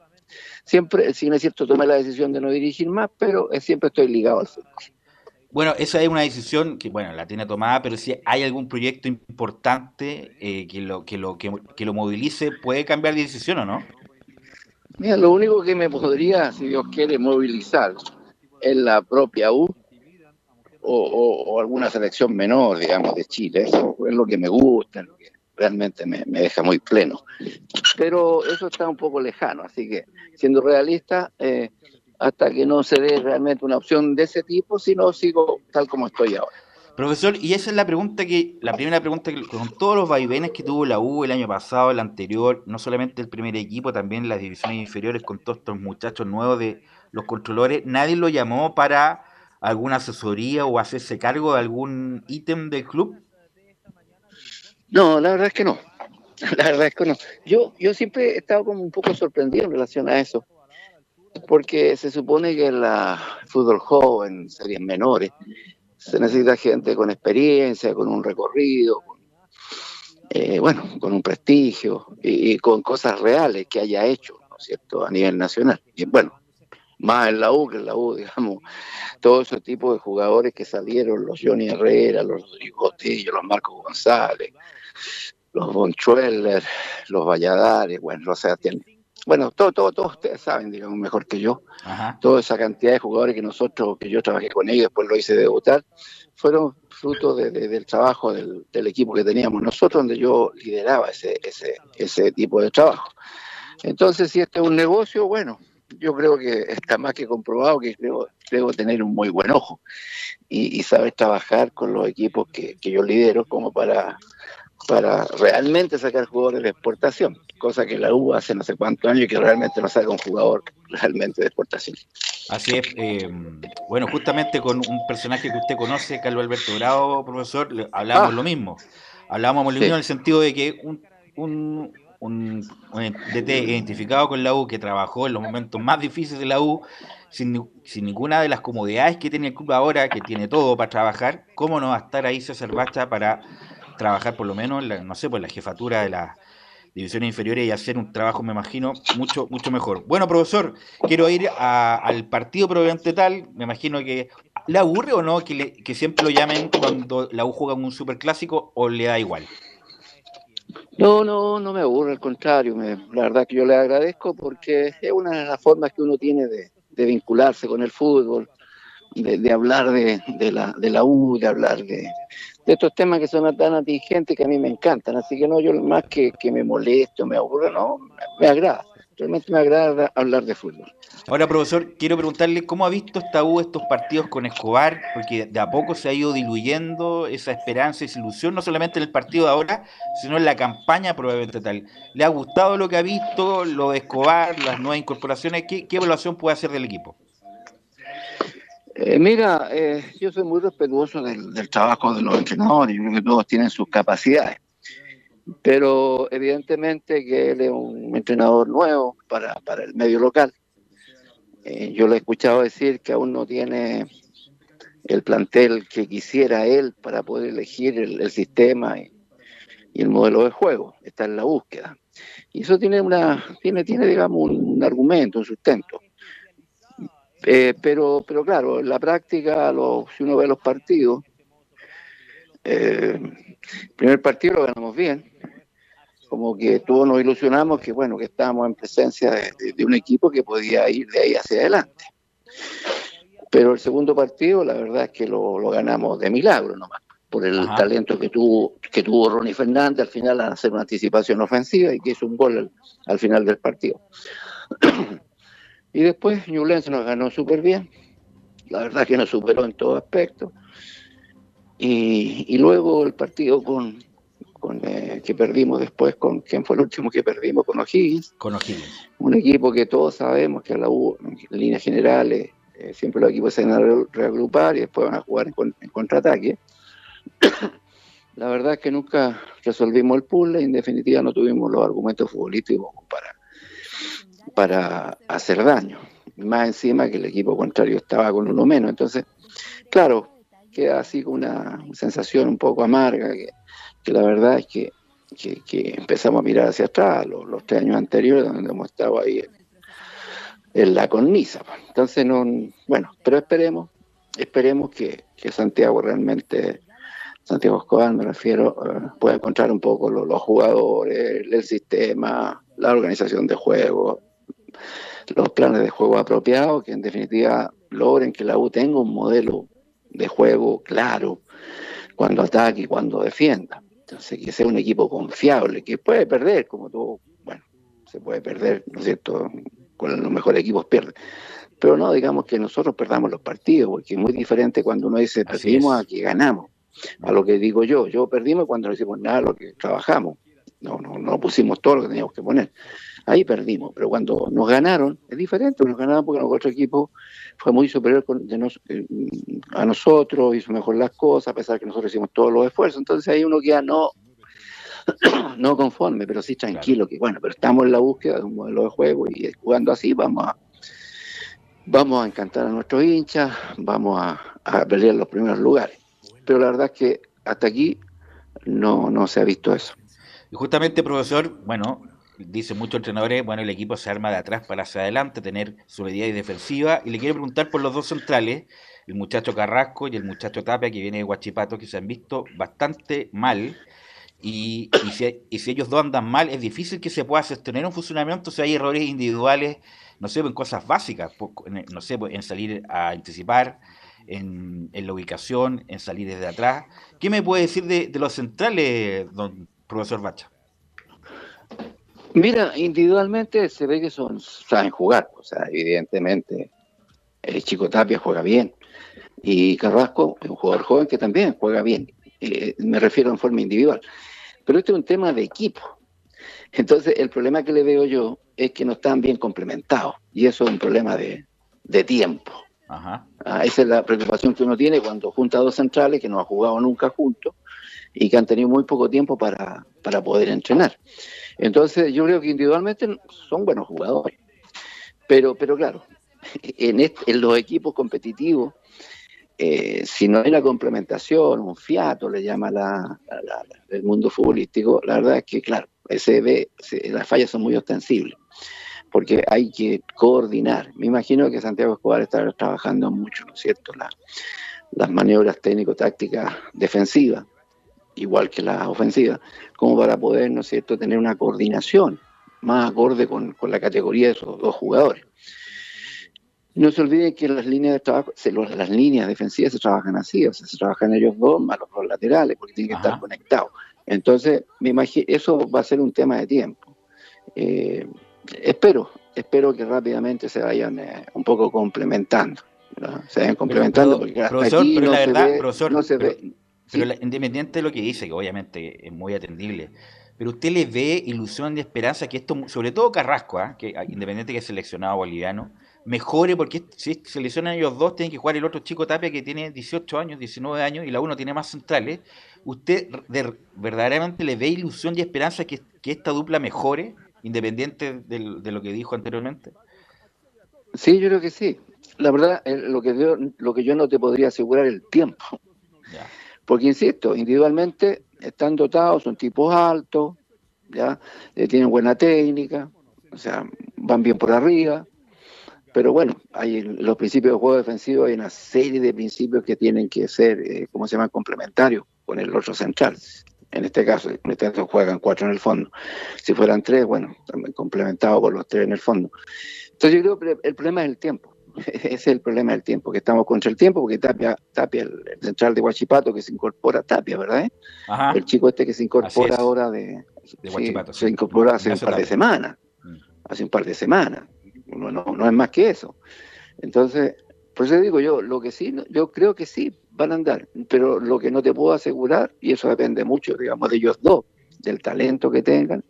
siempre, si no es cierto, tomé la decisión de no dirigir más, pero eh, siempre estoy ligado al fútbol. Bueno, esa es una decisión que, bueno, la tiene tomada, pero si hay algún proyecto importante eh, que, lo, que, lo, que, que lo movilice, puede cambiar de decisión o no. Mira, lo único que me podría, si Dios quiere, movilizar es la propia U o, o- o alguna selección menor, digamos, de Chile. Eso es lo que me gusta, lo que realmente me, me deja muy pleno. Pero eso está un poco lejano, así que siendo realista, eh, hasta que no se dé realmente una opción de ese tipo, si no sigo tal como estoy ahora. Profesor, y esa es la pregunta que, la primera pregunta que con todos los vaivenes que tuvo la U el año pasado, el anterior, no solamente el primer equipo, también las divisiones inferiores con todos estos muchachos nuevos de los controladores, nadie lo llamó para alguna asesoría o hacerse cargo de algún ítem del club. No, la verdad es que no. La verdad es que no. Yo, yo siempre he estado como un poco sorprendido en relación a eso, porque se supone que en la fútbol joven, series menores, se necesita gente con experiencia, con un recorrido, con, eh, bueno, con un prestigio y, y con cosas reales que haya hecho, ¿no es cierto?, a nivel nacional. Y bueno, más en la U que en la U, digamos, todo ese tipo de jugadores que salieron, los Johnny Herrera, los Rodrigo Botello, los Marcos González, los Bonchueller, los Valladares, bueno, o sea, tienen, bueno, todo, todo, todos ustedes saben, digamos, mejor que yo, Ajá. toda esa cantidad de jugadores que nosotros, que yo trabajé con ellos, después lo hice debutar, fueron fruto de- de- del trabajo del, del equipo que teníamos nosotros, donde yo lideraba ese, ese, ese tipo de trabajo. Entonces, si este es un negocio, bueno, yo creo que está más que comprobado que creo, creo tener un muy buen ojo y, y saber trabajar con los equipos que, que yo lidero como para, para realmente sacar jugadores de exportación, cosa que la U hace no sé cuántos años y que realmente no saca un jugador realmente de exportación. Así es, eh, bueno, justamente con un personaje que usted conoce, Carlos Alberto Bravo, profesor, hablábamos Ah. lo mismo. Hablábamos lo Sí. mismo en el sentido de que un, un, un, DT identificado con la U, que trabajó en los momentos más difíciles de la U, sin, sin ninguna de las comodidades que tiene el club ahora, que tiene todo para trabajar, ¿cómo no va a estar ahí César Bacha para trabajar por lo menos, en la, no sé, pues la jefatura de las divisiones inferiores y hacer un trabajo, me imagino, mucho, mucho mejor. Bueno, profesor, quiero ir al partido propiamente tal. Me imagino que le aburre o no que, le- que siempre lo llamen cuando la U juega un superclásico o le da igual. No, no, no me aburre, al contrario, me- la verdad que yo le agradezco porque es una de las formas que uno tiene de, de vincularse con el fútbol, de, de hablar de, de la, de la U, de hablar de, estos temas que son tan atingentes que a mí me encantan. Así que no, yo más que, que me moleste o me aburre, no, me, me agrada. Realmente me agrada hablar de fútbol. Ahora, profesor, quiero preguntarle cómo ha visto esta U estos partidos con Escobar, porque de a poco se ha ido diluyendo esa esperanza, esa ilusión, no solamente en el partido de ahora, sino en la campaña probablemente tal. ¿Le ha gustado lo que ha visto, lo de Escobar, las nuevas incorporaciones? ¿Qué, qué evaluación puede hacer del equipo? Eh, mira, eh, yo soy muy respetuoso del, del trabajo de los entrenadores, yo creo que todos tienen sus capacidades, pero evidentemente que él es un entrenador nuevo para, para el medio local. Eh, yo le he escuchado decir que aún no tiene el plantel que quisiera él para poder elegir el, sistema y, el modelo de juego, está en la búsqueda. Y eso tiene, una, tiene, tiene digamos, un, un argumento, un sustento Eh, pero, pero claro, en la práctica, lo- si uno ve los partidos, eh, el primer partido lo ganamos bien, como que todos nos ilusionamos que bueno, que estábamos en presencia de, de- de un equipo que podía ir de ahí hacia adelante. Pero el segundo partido, la verdad es que lo, lo ganamos de milagro nomás, por el Ajá. talento que tuvo, que tuvo Ronnie Fernández al final al hacer una anticipación ofensiva y que hizo un gol al, al final del partido. y después Ñublense nos ganó súper bien, la verdad que nos superó en todo aspecto. Y, y luego el partido con, con, eh, que perdimos después, con ¿quién fue el último que perdimos? Con O'Higgins Con O'Higgins. un equipo que todos sabemos que a la U, en líneas generales, eh, siempre los equipos se van a re- reagrupar y después van a jugar en, en contraataque. la verdad es que nunca resolvimos el puzzle y en definitiva no tuvimos los argumentos futbolísticos para, para hacer daño. Más encima que el equipo contrario estaba con uno menos. Entonces, claro, queda así con una sensación un poco amarga, que, que la verdad es que, que- empezamos a mirar hacia atrás, los, los tres años anteriores, donde hemos estado ahí en, la cornisa. pues. Entonces, no, bueno, pero esperemos, esperemos que, que Santiago realmente, Santiago Escobar me refiero, eh, pueda encontrar un poco lo- los jugadores, el sistema, la organización de juego, los planes de juego apropiados, que en definitiva logren que la U tenga un modelo de juego claro cuando ataque y cuando defienda. Entonces, que sea un equipo confiable, que puede perder, como todo, bueno, se puede perder, ¿no es cierto? Con los mejores equipos pierde. Pero no digamos que nosotros perdamos los partidos, porque es muy diferente cuando uno dice perdimos a que ganamos. A lo que digo yo, yo perdimos cuando no hicimos nada lo que trabajamos. No, no, no pusimos todo lo que teníamos que poner. Ahí perdimos, pero cuando nos ganaron, es diferente, nos ganaron porque el otro equipo fue muy superior con- de nos- eh, a nosotros, hizo mejor las cosas, a pesar de que nosotros hicimos todos los esfuerzos. Entonces ahí uno queda no, no conforme, pero sí tranquilo, que bueno, pero estamos en la búsqueda de un modelo de juego y jugando así vamos a vamos a encantar a nuestros hinchas, vamos a, a pelear los primeros lugares. Pero la verdad es que hasta aquí no, no se ha visto eso. Y justamente, profesor, bueno, dicen muchos entrenadores, bueno, el equipo se arma de atrás para hacia adelante, tener solidez y defensiva. Y le quiero preguntar por los dos centrales, el muchacho Carrasco y el muchacho Tapia, que viene de Guachipato, que se han visto bastante mal. Y, y si, y si ellos dos andan mal, es difícil que se pueda sostener un funcionamiento si hay errores individuales, no sé, en cosas básicas, no sé, en salir a anticipar, en, en la ubicación, en salir desde atrás. ¿Qué me puede decir de, de los centrales, don profesor Bacha? Mira, individualmente se ve que son saben jugar, o sea, evidentemente el chico Tapia juega bien y Carrasco es un jugador joven que también juega bien. Eh, me refiero en forma individual. Pero este es un tema de equipo. Entonces, el problema que le veo yo es que no están bien complementados y eso es un problema de, de tiempo. Ajá. Ah, esa es la preocupación que uno tiene cuando junta dos centrales que no han jugado nunca juntos y que han tenido muy poco tiempo para, para poder entrenar. Entonces, yo creo que individualmente son buenos jugadores. Pero, pero claro, en, este- en los equipos competitivos, eh, si no hay una complementación, un fiato, le llama la, el mundo futbolístico, la verdad es que, claro, se ve, se- las fallas son muy ostensibles, porque hay que coordinar. Me imagino que Santiago Escobar estará trabajando mucho, ¿no es cierto?, La- las maniobras técnico-tácticas defensivas, igual que las ofensivas, como para poder, ¿no es cierto?, tener una coordinación más acorde con, con la categoría de esos dos jugadores. No se olviden que las líneas de trabajo, se- los- las líneas defensivas se trabajan así, o sea, se trabajan ellos dos más los dos laterales, porque tienen que estar conectados. Entonces, me imagino, eso va a ser un tema de tiempo. Eh, espero, espero que rápidamente se vayan eh, un poco complementando, se vayan complementando, porque hasta profesor, aquí pero no la se verdad, ve- profesor, no se pero, ve. Pero la- independiente de lo que dice, que obviamente es muy atendible, pero usted le ve ilusión y esperanza que esto, sobre todo Carrasco, ¿ah? que ah, independiente que es seleccionado boliviano, mejore, porque si se seleccionan ellos dos, tienen que jugar el otro chico Tapia que tiene 18 años, 19 años, y la uno tiene más centrales. ¿Usted de- verdaderamente le ve ilusión y esperanza que, que esta dupla mejore, independiente de lo que dijo anteriormente? Sí, yo creo que sí. La verdad, eh, lo que yo, lo que yo no te podría asegurar es el tiempo. Porque, insisto, individualmente están dotados, son tipos altos, ¿ya? Eh, tienen buena técnica, o sea, van bien por arriba, pero bueno, hay los principios de juego defensivo, hay una serie de principios que tienen que ser, eh, ¿cómo se llama?, complementarios con el otro central. En este caso, en este caso juegan cuatro en el fondo. Si fueran tres, bueno, también complementado con los tres en el fondo. Entonces yo creo que el problema es el tiempo. Ese es el problema del tiempo, que estamos contra el tiempo, porque Tapia, Tapia el, el central de Huachipato que se incorpora, Tapia, ¿verdad? eh? Ajá. El chico este que se incorpora ahora de, De sí, se sí. incorporó hace un par de semanas, hace un par de semanas, no, no, no es más que eso. Entonces, por eso digo yo, lo que sí, yo creo que sí van a andar, pero lo que no te puedo asegurar, y eso depende mucho, digamos, de ellos dos, del talento que tengan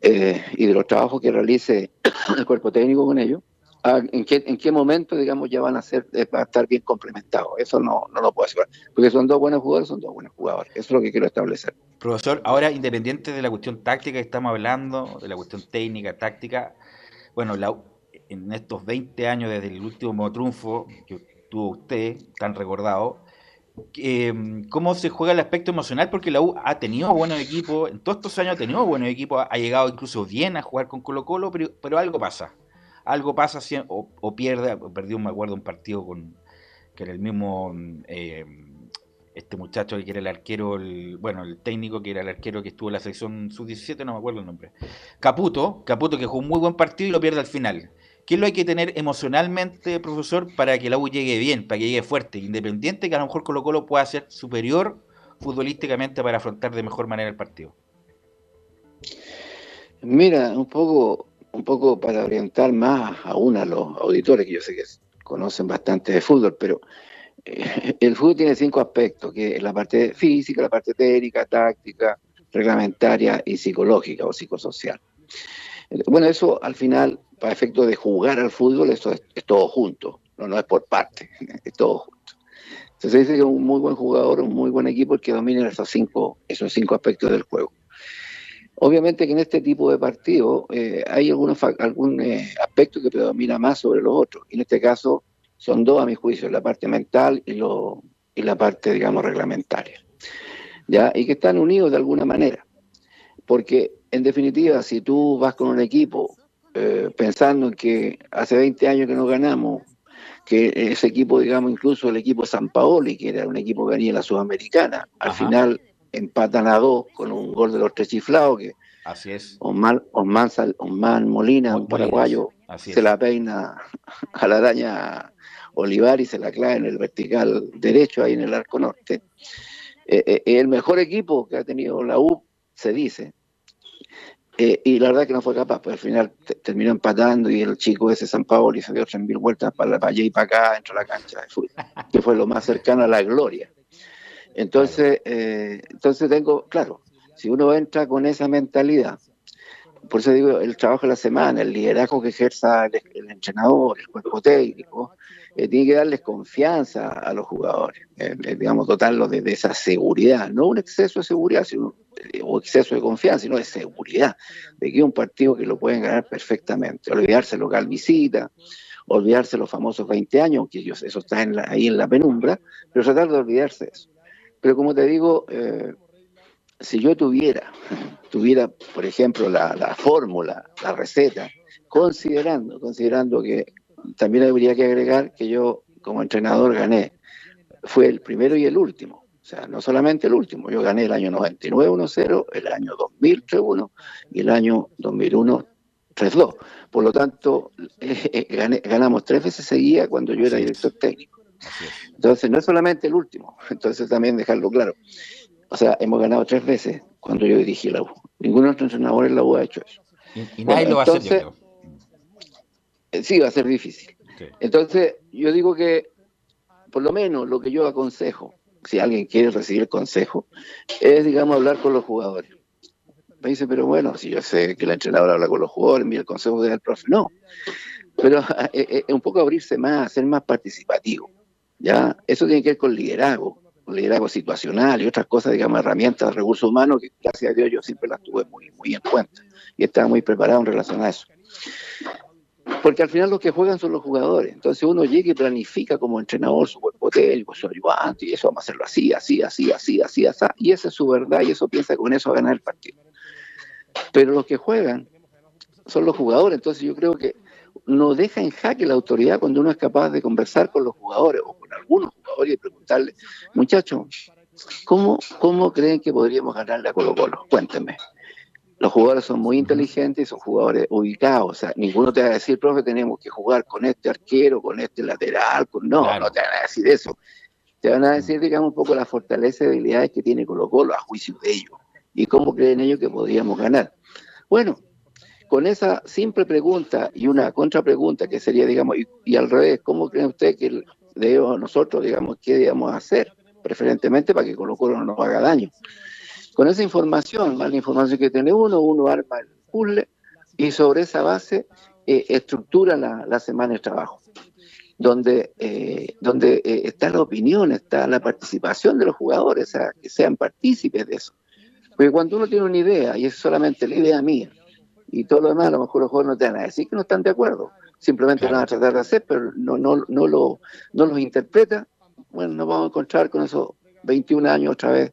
eh, y de los trabajos que realice el cuerpo técnico con ellos, a- en qué, en qué momento, digamos, ya van a ser, eh, va a estar bien complementados. Eso no, no lo puedo asegurar, porque son dos buenos jugadores, son dos buenos jugadores. Eso es lo que quiero establecer. Profesor, ahora independiente de la cuestión táctica que estamos hablando, de la cuestión técnica, táctica, bueno, la en estos 20 años desde el último triunfo que tuvo usted, tan recordado, eh, ¿cómo se juega el aspecto emocional? Porque la U ha tenido buenos equipos, en todos estos años ha tenido buenos equipos, ha llegado incluso bien a jugar con Colo Colo, pero, pero algo pasa. Algo pasa o, o pierde, perdió, me acuerdo, un partido con que era el mismo eh, este muchacho que era el arquero, el, bueno, el técnico que era el arquero que estuvo en la selección sub-17, no me acuerdo el nombre. Caputo, Caputo que jugó un muy buen partido y lo pierde al final. ¿Qué es lo hay que tener emocionalmente, profesor, para que la U llegue bien, para que llegue fuerte, independiente, que a lo mejor Colo Colo pueda ser superior futbolísticamente para afrontar de mejor manera el partido? Mira, un poco, un poco para orientar más aún a los auditores, que yo sé que conocen bastante de fútbol, pero eh, el fútbol tiene cinco aspectos, que es la parte física, la parte técnica, táctica, reglamentaria y psicológica o psicosocial. Bueno, eso al final, para efecto de jugar al fútbol, eso es, es todo junto, no, no es por parte, es todo junto. Entonces dice que un muy buen jugador, un muy buen equipo, el que domina esos cinco, esos cinco aspectos del juego. Obviamente que en este tipo de partido eh, hay algunos algún eh, aspecto que predomina más sobre los otros. Y en este caso son dos a mi juicio, la parte mental y, lo, y la parte, digamos, reglamentaria. ¿Ya? Y que están unidos de alguna manera. Porque en definitiva, si tú vas con un equipo eh, pensando en que hace 20 años que no ganamos, que ese equipo, digamos, incluso el equipo San Paoli, que era un equipo que venía en la Sudamericana, al Ajá. final empatan a dos con un gol de los tres chiflados, que Así es. Osman, Osman, Osman Molina, un paraguayo, Así se la peina a la araña Olivar y se la clava en el vertical derecho, ahí en el arco norte. Eh, eh, el mejor equipo que ha tenido la U, se dice, eh, y la verdad que no fue capaz, pues al final te- terminó empatando y el chico ese San Paolo se dio tres mil vueltas para, para allá y para acá dentro de la cancha de fútbol, que fue lo más cercano a la gloria. Entonces, eh, entonces tengo, claro, si uno entra con esa mentalidad, por eso digo, el trabajo de la semana, el liderazgo que ejerza el, entrenador, el cuerpo técnico, eh, tiene que darles confianza a los jugadores, eh, eh, digamos, dotarlos de, de esa seguridad, no un exceso de seguridad, sino, o exceso de confianza, sino de seguridad, de que un partido que lo pueden ganar perfectamente, olvidarse local visita, olvidarse los famosos 20 años, que ellos, eso está en la- ahí en la penumbra, pero tratar de olvidarse eso. Pero como te digo, eh, si yo tuviera, tuviera, por ejemplo, la, la fórmula, la receta, considerando, considerando que también habría que agregar que yo como entrenador gané, fue el primero y el último. O sea, no solamente el último, yo gané el año 99 1-0, el año 2000 3-1 y el año 2001 3-2. Por lo tanto, eh, eh, gané- ganamos tres veces seguidas cuando yo era director técnico. Entonces, no es solamente el último, entonces también dejarlo claro. O sea, hemos ganado tres veces cuando yo dirigí la U. Ningún otro entrenador en la U ha hecho eso. Y, y nadie Bueno, lo va a hacer, yo. Eh, Sí, va a ser difícil. Entonces, yo digo que, por lo menos, lo que yo aconsejo, si alguien quiere recibir consejo, es, digamos, hablar con los jugadores. Me dice, pero bueno, si yo sé que el entrenador habla con los jugadores, mira el consejo del profe. No, pero eh, eh, un poco abrirse más, ser más participativo. ¿Ya? Eso tiene que ver con liderazgo, con liderazgo situacional y otras cosas, digamos, herramientas de recursos humanos que, gracias a Dios, yo siempre las tuve muy, muy en cuenta y estaba muy preparado en relación a eso. Porque al final los que juegan son los jugadores. Entonces uno llega y planifica como entrenador su cuerpo técnico, su ayudante, y eso vamos a hacerlo así, así, así, así, así, así. Y esa es su verdad y eso piensa que con eso va a ganar el partido. Pero los que juegan son los jugadores. Entonces yo creo que no deja en jaque la autoridad cuando uno es capaz de conversar con los jugadores o con algunos jugadores y preguntarle, muchachos, ¿cómo, ¿cómo creen que podríamos ganarle a Colo Colo? Cuéntenme. Los jugadores son muy inteligentes y son jugadores ubicados. O sea, ninguno te va a decir, profe, tenemos que jugar con este arquero, con este lateral. Con... No, no te van a decir eso. Te van a decir, digamos, un poco las fortalezas y debilidades que tiene Colo Colo a juicio de ellos. Y cómo creen ellos que podríamos ganar. Bueno, con esa simple pregunta y una contrapregunta que sería, digamos, y, al revés, ¿cómo cree usted que debemos nosotros, digamos, qué debemos hacer? Preferentemente para que Colo Colo no nos haga daño. Con esa información, más la información que tiene uno, uno arma el puzzle y sobre esa base eh, estructura la, semana de trabajo, donde, eh, donde eh, está la opinión, está la participación de los jugadores, sea, que sean partícipes de eso. Porque cuando uno tiene una idea, y es solamente la idea mía, y todo lo demás, a lo mejor los jugadores no te van a decir que no están de acuerdo, simplemente lo van a tratar de hacer, pero no, no, no, lo, no los interpreta, bueno, nos vamos a encontrar con esos 21 años otra vez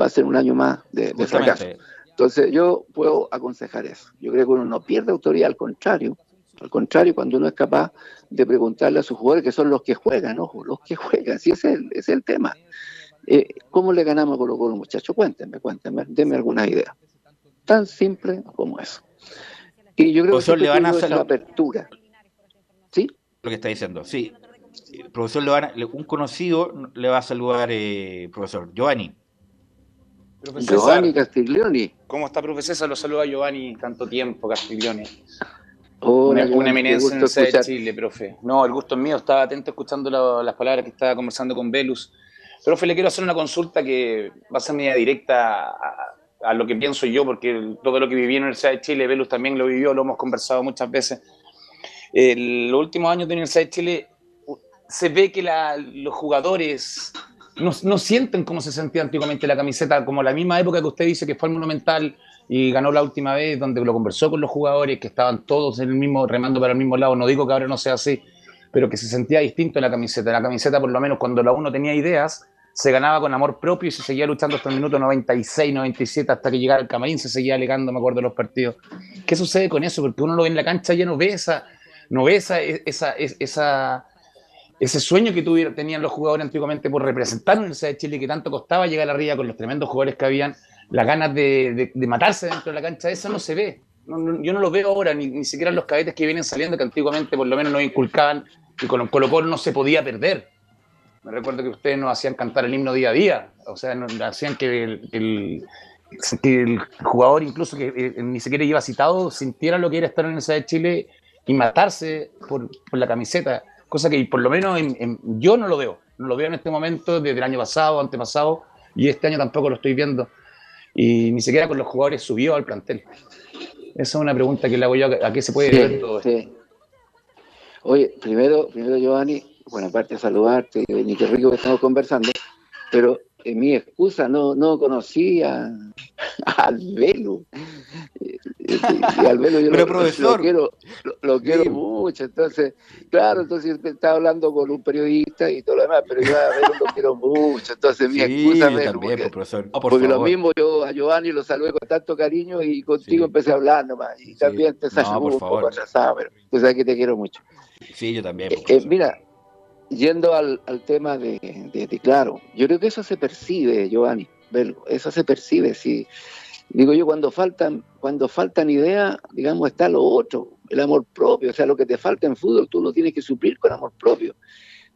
va a ser un año más de, fracaso. Entonces yo puedo aconsejar eso. Yo creo que uno no pierde autoridad, al contrario. Al contrario, cuando uno es capaz de preguntarle a sus jugadores, que son los que juegan, ojo, los que juegan, si ese es el, es el tema. Eh, ¿Cómo le ganamos a Colo Colo, muchachos? Cuéntenme, cuéntenme, denme alguna idea. Tan simple como eso. Y yo creo que le van a hacer la apertura. ¿Sí? Lo que está diciendo, sí. profesor, le van a, un conocido le va a saludar, eh, profesor Giovanni. Giovanni Castiglioni. ¿Cómo está, profesor? Lo saluda Giovanni, tanto tiempo, Castiglioni. una, eminencia en el de Chile, profe. No, el gusto es mío, estaba atento escuchando las palabras que estaba conversando con Velus. Profe, le quiero hacer una consulta que va a ser media directa a, lo que pienso yo, porque todo lo que viví en la Universidad de Chile, Velus también lo vivió, lo hemos conversado muchas veces. Los últimos años de la Universidad de Chile se ve que los jugadores no, sienten como se sentía antiguamente la camiseta, como la misma época que usted dice que fue el Monumental y ganó la última vez, donde lo conversó con los jugadores, que estaban todos en el mismo, remando para el mismo lado. No digo que ahora no sea así, pero que se sentía distinto en la camiseta. La camiseta, por lo menos, cuando la uno tenía ideas, se ganaba con amor propio y se seguía luchando hasta el minuto 96, 97, hasta que llegara el camarín, se seguía alegando, me acuerdo, de los partidos. ¿Qué sucede con eso? Porque uno lo ve en la cancha y ya no ve esa, no ve esa, esa, esa ese sueño que tuvieron, tenían los jugadores antiguamente por representar la Universidad de Chile que tanto costaba llegar arriba con los tremendos jugadores que habían, las ganas de, matarse dentro de la cancha, eso no se ve. yo no lo veo ahora, ni, siquiera los cadetes que vienen saliendo, que antiguamente por lo menos nos inculcaban y con Colo Colo no se podía perder. Me recuerdo que ustedes nos hacían cantar el himno día a día, o sea, nos hacían que el, el jugador, incluso que eh, ni siquiera iba citado, sintiera lo que era estar en la Universidad de Chile y matarse por, por la camiseta cosa que por lo menos yo no lo veo, no lo veo en este momento desde el año pasado, antepasado, y este año tampoco lo estoy viendo, y ni siquiera con los jugadores subió al plantel. Esa es una pregunta que le hago yo, ¿a qué se puede ver todo esto? Oye, primero, primero Giovanni, bueno, aparte de saludarte, ni qué rico que estamos conversando, pero en mi excusa no, no conocí a, al Velu. Y, al Velu yo lo, quiero, lo, quiero mucho. Entonces, claro, entonces estaba hablando con un periodista y todo lo demás, pero yo a Velu lo quiero mucho. Entonces, mi excusa, Velu. También, porque, profesor. porque lo mismo yo a Giovanni lo saludé con tanto cariño y contigo empecé a hablar nomás. Y también te no, un poco atrasado, pero tú sabes que te quiero mucho. Sí, yo también. Eh, eh, mira, yendo al, tema de, claro, yo creo que eso se percibe, Giovanni, eso se percibe, si digo yo, cuando faltan, cuando faltan ideas, digamos, está lo otro, el amor propio, o sea, lo que te falta en fútbol, tú lo tienes que suplir con amor propio.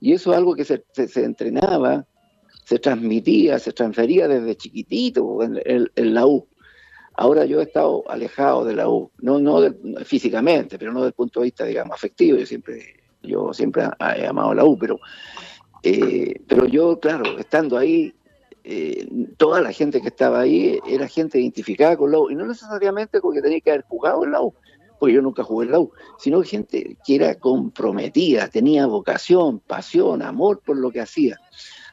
Y eso es algo que se, entrenaba, se transmitía, se transfería desde chiquitito en, la U. Ahora yo he estado alejado de la U, no, no físicamente, pero no desde el punto de vista, digamos, afectivo. Yo siempre yo siempre he amado la U, pero, eh, pero yo, claro, estando ahí, eh, toda la gente que estaba ahí era gente identificada con la U, y no necesariamente porque tenía que haber jugado en la U, porque yo nunca jugué en la U, sino gente que era comprometida, tenía vocación, pasión, amor por lo que hacía.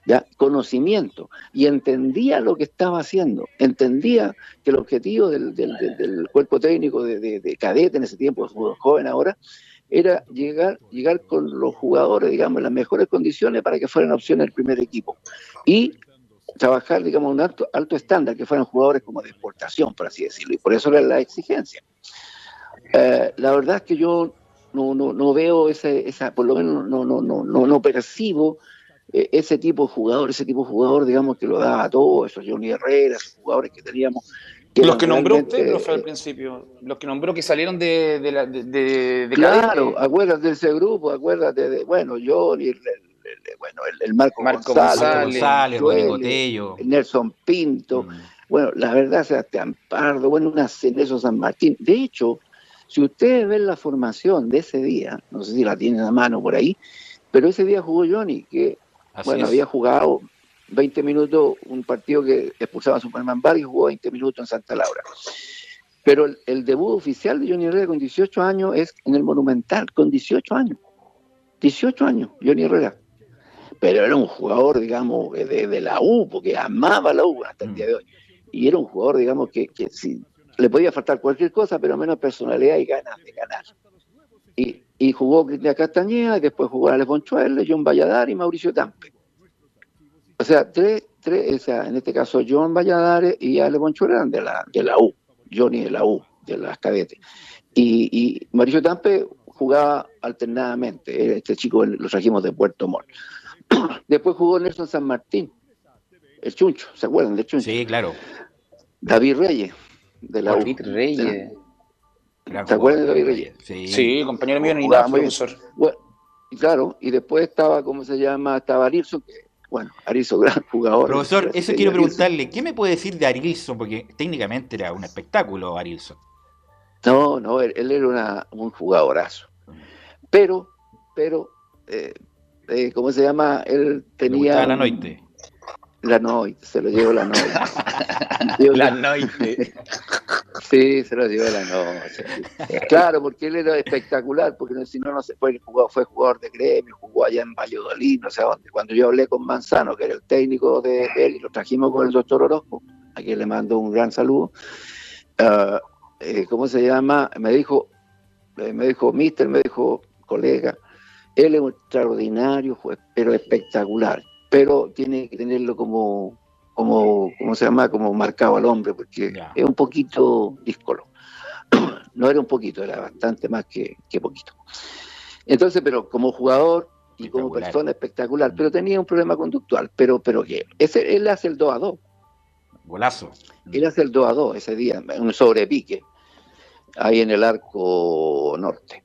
¿ya? conocimiento y entendía lo que estaba haciendo, entendía que el objetivo del, cuerpo técnico de, de, cadete en ese tiempo, joven ahora, era llegar, llegar con los jugadores, digamos, en las mejores condiciones para que fueran opciones del primer equipo. Y trabajar, digamos, un alto, alto estándar, que fueran jugadores como de exportación, por así decirlo. Y por eso era la exigencia. Eh, la verdad es que yo no, no, no veo ese, esa, por lo menos no, no, no, no, no percibo eh, ese tipo de jugador, ese tipo de jugador, digamos, que lo da a todos, esos Johnny Herrera, esos jugadores que teníamos. Los que nombró usted, profe, al eh, principio. Los que nombró que salieron de, de, la- de, de- de Claro, cadete. acuérdate de ese grupo, acuérdate de, bueno, Johnny, el, el- el- bueno, el, el Marco, Marco González, González, González, Joel, Rodrigo Tello. el Nelson Pinto, Mm. bueno, la verdad, Sebastián Pardo, bueno, una Nelson San Martín. De hecho, si ustedes ven la formación de ese día, no sé si la tienen a mano por ahí, pero ese día jugó Johnny, que Así bueno, es. había jugado 20 minutos, un partido que expulsaba a Superman Bar y jugó 20 minutos en Santa Laura. Pero el, debut oficial de Johnny Herrera con 18 años es en el Monumental, con 18 años. 18 años, Johnny Herrera. Pero era un jugador, digamos, de, la U, porque amaba la U hasta el día de hoy. Y era un jugador, digamos, que, le podía faltar cualquier cosa, pero menos personalidad y ganas de ganar. Y, jugó Cristian Castañeda, después jugó Alex Bonchuel, John Valladares y Mauricio Tampe. O sea, tres, tres, o sea, en este caso John Valladares y Alex Bonchuel eran de la, de la U, Johnny de la U, de las cadetes. Y, y Mauricio Tampe jugaba alternadamente, este chico lo trajimos de Puerto Montt. Después jugó Nelson San Martín, el Chuncho, ¿se acuerdan del Chuncho? Sí, claro. David Reyes, de la U. David Reyes. Gran ¿Te acuerdas de David Reyes? Sí. Sí, compañero mío en bien. profesor. Bueno, claro, y después estaba, ¿cómo se llama? Estaba que, bueno, Arilson, gran jugador. Profesor, eso quiero Arilson. preguntarle, ¿qué me puede decir de Arilson? Porque técnicamente era un espectáculo Arilson. No, no, él, él era una- un jugadorazo. Pero, pero, eh, eh, ¿cómo se llama? Él tenía... la noite. La noite, se lo llevó la noite. Yo- La noite. Sí, se lo llevó la noche. Claro, porque él era espectacular, porque si no, no se fue, jugó, fue jugador de gremio, jugó allá en Valladolid, no sé dónde. Cuando yo hablé con Manzano, que era el técnico de él, y lo trajimos con el doctor Orozco, a quien le mando un gran saludo, ah, eh, ¿cómo se llama? Me dijo, eh, me dijo, mister, me dijo, colega, él es un extraordinario, juez, pero espectacular, pero tiene que tenerlo como, como, ¿cómo se llama? Como marcado al hombre, porque es un poquito díscolo. no era un poquito, era bastante más que, que poquito. Entonces, pero como jugador y como persona espectacular, pero tenía un problema conductual, pero, pero que ese, él hace el 2 a 2. Golazo. Él hace el 2 a 2 ese día, un sobrepique, ahí en el arco norte.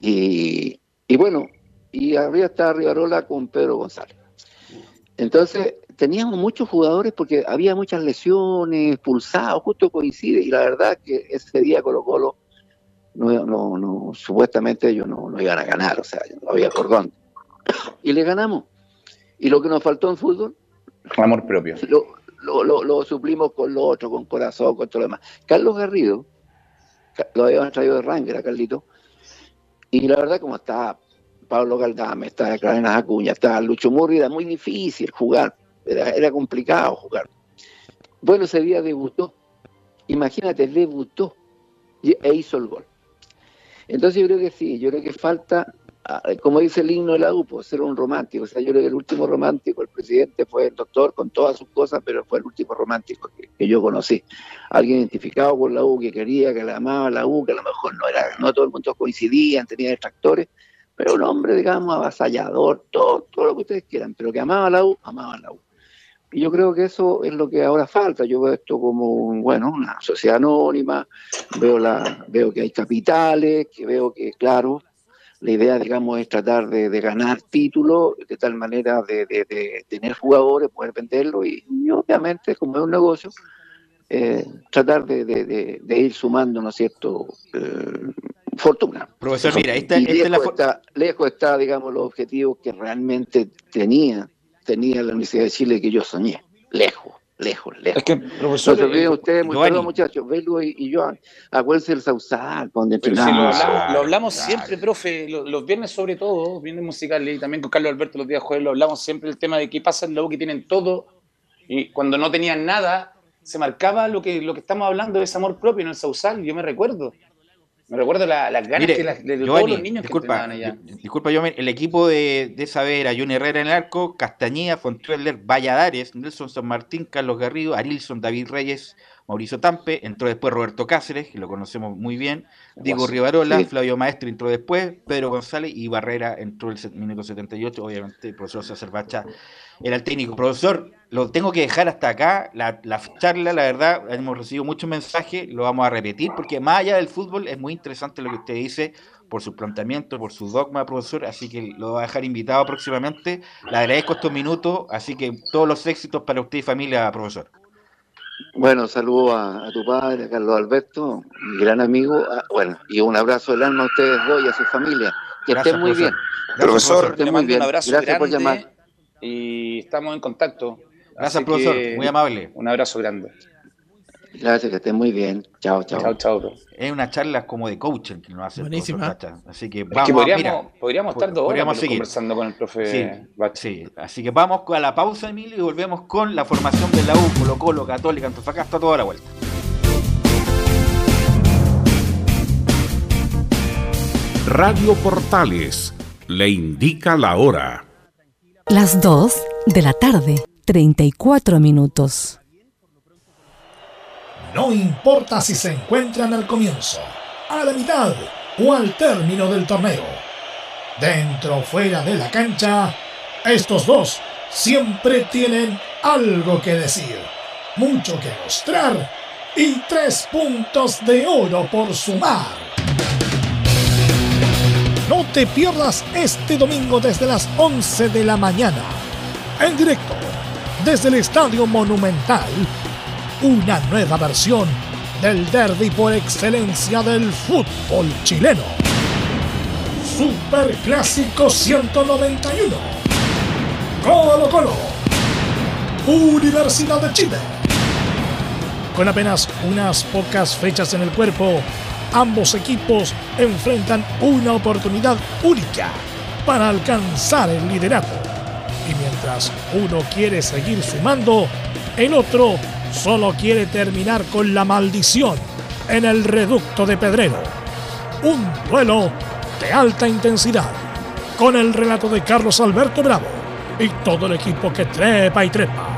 Y, y bueno, y arriba está Rivarola con Pedro González. Entonces, teníamos muchos jugadores porque había muchas lesiones, expulsados, justo coincide, y la verdad que ese día Colo Colo, no, no, no, supuestamente ellos no, no iban a ganar, o sea, no había por dónde. Y le ganamos. Y lo que nos faltó en fútbol, Amor propio. lo, lo, lo, lo suplimos con lo otro, con corazón, con todo lo demás. Carlos Garrido, lo habían traído de Ranger a Carlito, y la verdad como está Pablo Galdame, está Clarenas Acuña, está Lucho Murri, era muy difícil jugar, era, complicado jugar. Bueno, ese día debutó, imagínate, debutó e hizo el gol. Entonces yo creo que sí, yo creo que falta, como dice el himno de la U, pues, ser un romántico. O sea, yo creo que el último romántico, el presidente fue el doctor con todas sus cosas, pero fue el último romántico que, yo conocí. Alguien identificado con la U, que quería, que le amaba la U, que a lo mejor no era, no todo el mundo coincidían, tenía detractores, pero un hombre, digamos, avasallador, todo, todo lo que ustedes quieran, pero que amaba la U, amaba la U. Y yo creo que eso es lo que ahora falta. Yo veo esto como, un, bueno, una sociedad anónima, veo, la, veo que hay capitales, que veo que, claro, la idea, digamos, es tratar de, de ganar títulos de tal manera de, de- de tener jugadores, poder venderlos y, y obviamente, como es un negocio, eh, tratar de, ir sumando, ¿no es cierto?, eh, fortuna. Profesor, mira, esta, Y esta es la está, lejos está, digamos, los objetivos que realmente tenía, tenía la Universidad de Chile que yo soñé. Lejos, lejos, lejos. Es que, No profesor, se olviden eh, ustedes, perdón, muchachos, Velo y, y Joan, acuérdense del Sausal, donde si lo hablamos, lo hablamos siempre, profe, lo- los, viernes sobre todo, viernes musicales y también con Carlos Alberto los días jueves, lo hablamos siempre el tema de qué pasa en la U que tienen todo y cuando no tenían nada se marcaba lo que, lo que estamos hablando de ese amor propio en el Sausal, yo me recuerdo. Me recuerdo la- las ganas Mire, que las- de todos los niños disculpa, que allá. di- disculpa, el equipo de, de Saavedra, Johnny Herrera en el arco, Castañeda, Fontrueller, Valladares, Nelson San Martín, Carlos Garrido, Arilson, David Reyes, Mauricio Tampe, entró después Roberto Cáceres, que lo conocemos muy bien, Diego Rivarola, sí. Flavio Maestro entró después, Pedro González y Barrera entró el minuto 78, obviamente el profesor César Bacha era el técnico. Profesor, lo tengo que dejar hasta acá, la, la charla, la verdad, hemos recibido muchos mensajes, lo vamos a repetir, porque más allá del fútbol es muy interesante lo que usted dice, por su planteamiento, por su dogma, profesor, así que lo voy a dejar invitado próximamente. Le agradezco estos minutos, así que todos los éxitos para usted y familia, profesor. Bueno, saludo a, a tu padre, a Carlos Alberto, mi gran amigo. ah, bueno, y un abrazo del alma a ustedes dos y a su familia. Que Gracias, estén muy profesor. bien. Gracias, Profesor, Que estén le muy mando bien. un abrazo Gracias por grande llamar. y estamos en contacto. Gracias, Así profesor, que muy amable. Un abrazo grande. Gracias, que estén muy bien. Chao, chao. Chao, chao, bro. Es una charla como de coaching que nos hace el Buenísima. profesor. Así que Es vamos, que podríamos, mira, podríamos estar dos horas podríamos pero seguir. conversando con el profe sí, así que vamos a la pausa, Emilio, y volvemos con la formación de la U, Colo Colo, Católica, Antofagasta, toda la vuelta. Radio Portales le indica la hora. Las 2 de la tarde, 34 minutos. No importa si se encuentran al comienzo, a la mitad o al término del torneo. Dentro o fuera de la cancha, estos dos siempre tienen algo que decir, mucho que mostrar y tres puntos de oro por sumar. No te pierdas este domingo desde las 11 de la mañana, en directo, desde el Estadio Monumental, una nueva versión del derby por excelencia del fútbol chileno. Super Clásico 191. Colo Colo. Universidad de Chile. Con apenas unas pocas fechas en el cuerpo, ambos equipos enfrentan una oportunidad única para alcanzar el liderato. Y mientras uno quiere seguir sumando, el otro solo quiere terminar con la maldición en el reducto de Pedrero. Un duelo de alta intensidad, con el relato de Carlos Alberto Bravo y todo el equipo que trepa y trepa.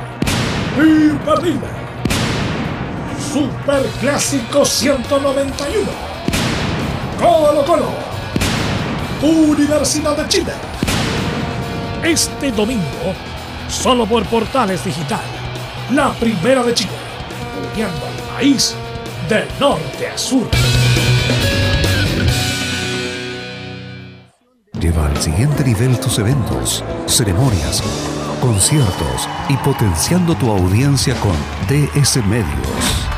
Imperdible. Super Clásico 191. Colo Colo. Universidad de Chile. Este domingo, solo por Portales Digital, la primera de Chile, uniendo al país de norte a sur. Lleva al siguiente nivel tus eventos, ceremonias, conciertos y potenciando tu audiencia con DS Medios.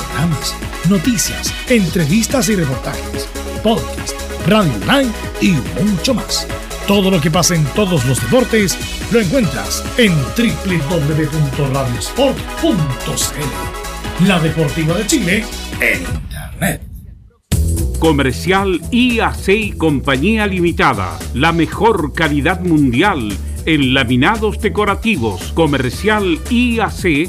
Programas, noticias, entrevistas y reportajes, podcast, radio online y mucho más. Todo lo que pasa en todos los deportes lo encuentras en www.radiosport.cl. La Deportiva de Chile en Internet. Comercial IAC y Compañía Limitada. La mejor calidad mundial en laminados decorativos. Comercial IAC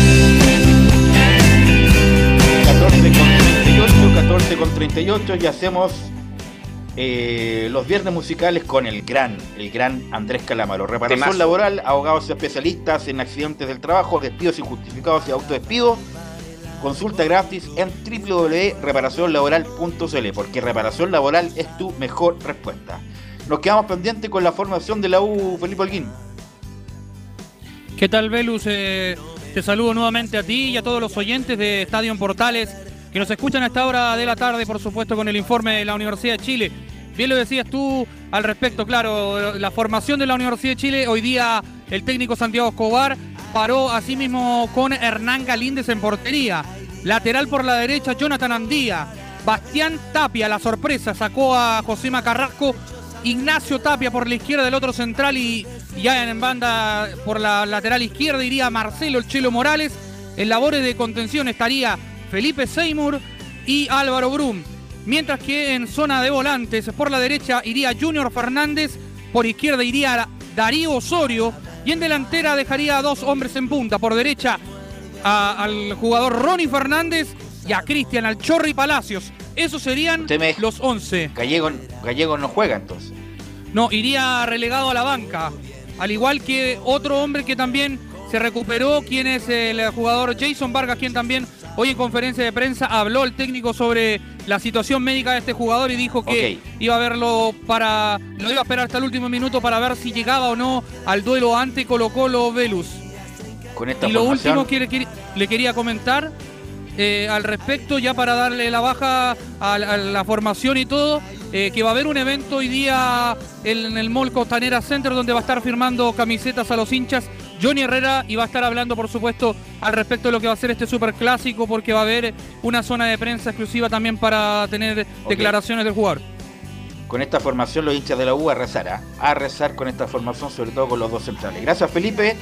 Con 38, 14 con 38 y hacemos eh, los viernes musicales con el gran, el gran Andrés Calamaro. Reparación Temazo. laboral, abogados especialistas en accidentes del trabajo, despidos injustificados y autodespidos. Consulta gratis en www.reparacionlaboral.cl porque reparación laboral es tu mejor respuesta. Nos quedamos pendientes con la formación de la U, Felipe Holguín. ¿Qué tal, Velus? Eh, te saludo nuevamente a ti y a todos los oyentes de Estadio en Portales que nos escuchan a esta hora de la tarde, por supuesto, con el informe de la Universidad de Chile. Bien lo decías tú al respecto, claro, la formación de la Universidad de Chile, hoy día el técnico Santiago Escobar paró así mismo con Hernán Galíndez en portería. Lateral por la derecha, Jonathan Andía. Bastián Tapia, la sorpresa, sacó a Josema Carrasco. Ignacio Tapia por la izquierda del otro central y ya en banda por la lateral izquierda iría Marcelo El Chelo Morales. En labores de contención estaría Felipe Seymour y Álvaro Brum. Mientras que en zona de volantes por la derecha iría Junior Fernández, por izquierda iría Darío Osorio y en delantera dejaría a dos hombres en punta. Por derecha a- al jugador Ronnie Fernández y a Cristian Alchorri Palacios. Esos serían los 11. Gallego, Gallego no juega entonces. No, iría relegado a la banca. Al igual que otro hombre que también se recuperó, quien es el jugador Jason Vargas, quien también hoy en conferencia de prensa habló el técnico sobre la situación médica de este jugador y dijo que iba a verlo para. lo iba a esperar hasta el último minuto para ver si llegaba o no al duelo ante Colo Colo Velus. Con esta Y lo formación, último que le, quer- le quería comentar eh, al respecto, ya para darle la baja a, la- a la formación y todo, eh, que va a haber un evento hoy día en el Mall Costanera Center donde va a estar firmando camisetas a los hinchas Johnny Herrera y va a estar hablando, por supuesto, al respecto de lo que va a ser este super clásico, porque va a haber una zona de prensa exclusiva también para tener declaraciones del jugador. con esta formación los hinchas de la U a rezar, ¿ah? a rezar con esta formación, sobre todo con los dos centrales. Gracias Felipe.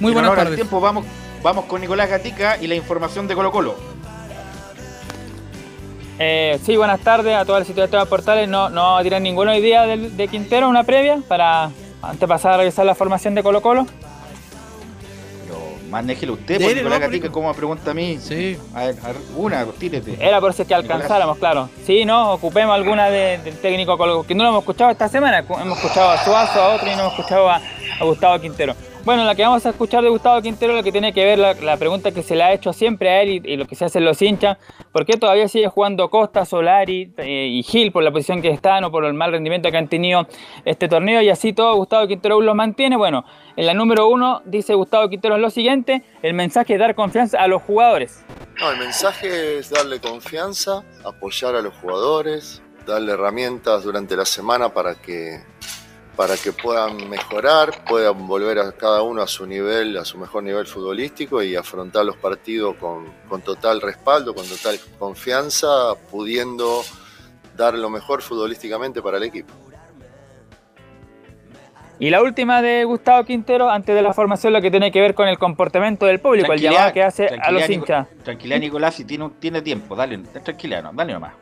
Muy En buenas honor al tardes. tiempo vamos, vamos con Nicolás Gatica y la información de Colo Colo. Eh, sí, buenas tardes a todas las situaciones portales. No, no vamos a tirar ninguno hoy día del- de, Quintero, una previa, para antes de pasar a revisar la formación de Colo Colo. Manéjelo usted, porque no, Gatica, como pregunta a mí. Sí. A ver, a ver, una, tírete. Era por si es que alcanzáramos, claro. Sí, no, ocupemos alguna de- del técnico que no lo hemos escuchado esta semana. Hemos escuchado a Suazo, a otro y no hemos escuchado a, a Gustavo Quintero. Bueno, la que vamos a escuchar de Gustavo Quintero, lo que tiene que ver la, pregunta que se le ha hecho siempre a él y, lo que se hacen los hinchas, ¿por qué todavía sigue jugando Costa, Solari eh, y Gil por la posición que están o por el mal rendimiento que han tenido este torneo? Y así todo Gustavo Quintero los mantiene. Bueno, en la número uno dice Gustavo Quintero lo siguiente, el mensaje es dar confianza a los jugadores. No, el mensaje es darle confianza, apoyar a los jugadores, darle herramientas durante la semana para que, para que puedan mejorar, puedan volver a cada uno a su nivel, a su mejor nivel futbolístico y afrontar los partidos con, con total respaldo, con total confianza, pudiendo dar lo mejor futbolísticamente para el equipo. Y la última de Gustavo Quintero, antes de la formación, lo que tiene que ver con el comportamiento del público, el llamado que hace a los hinchas. Tranquilidad, Nicolás, si tiene, tiene tiempo, dale, tranquilidad, no, dale nomás.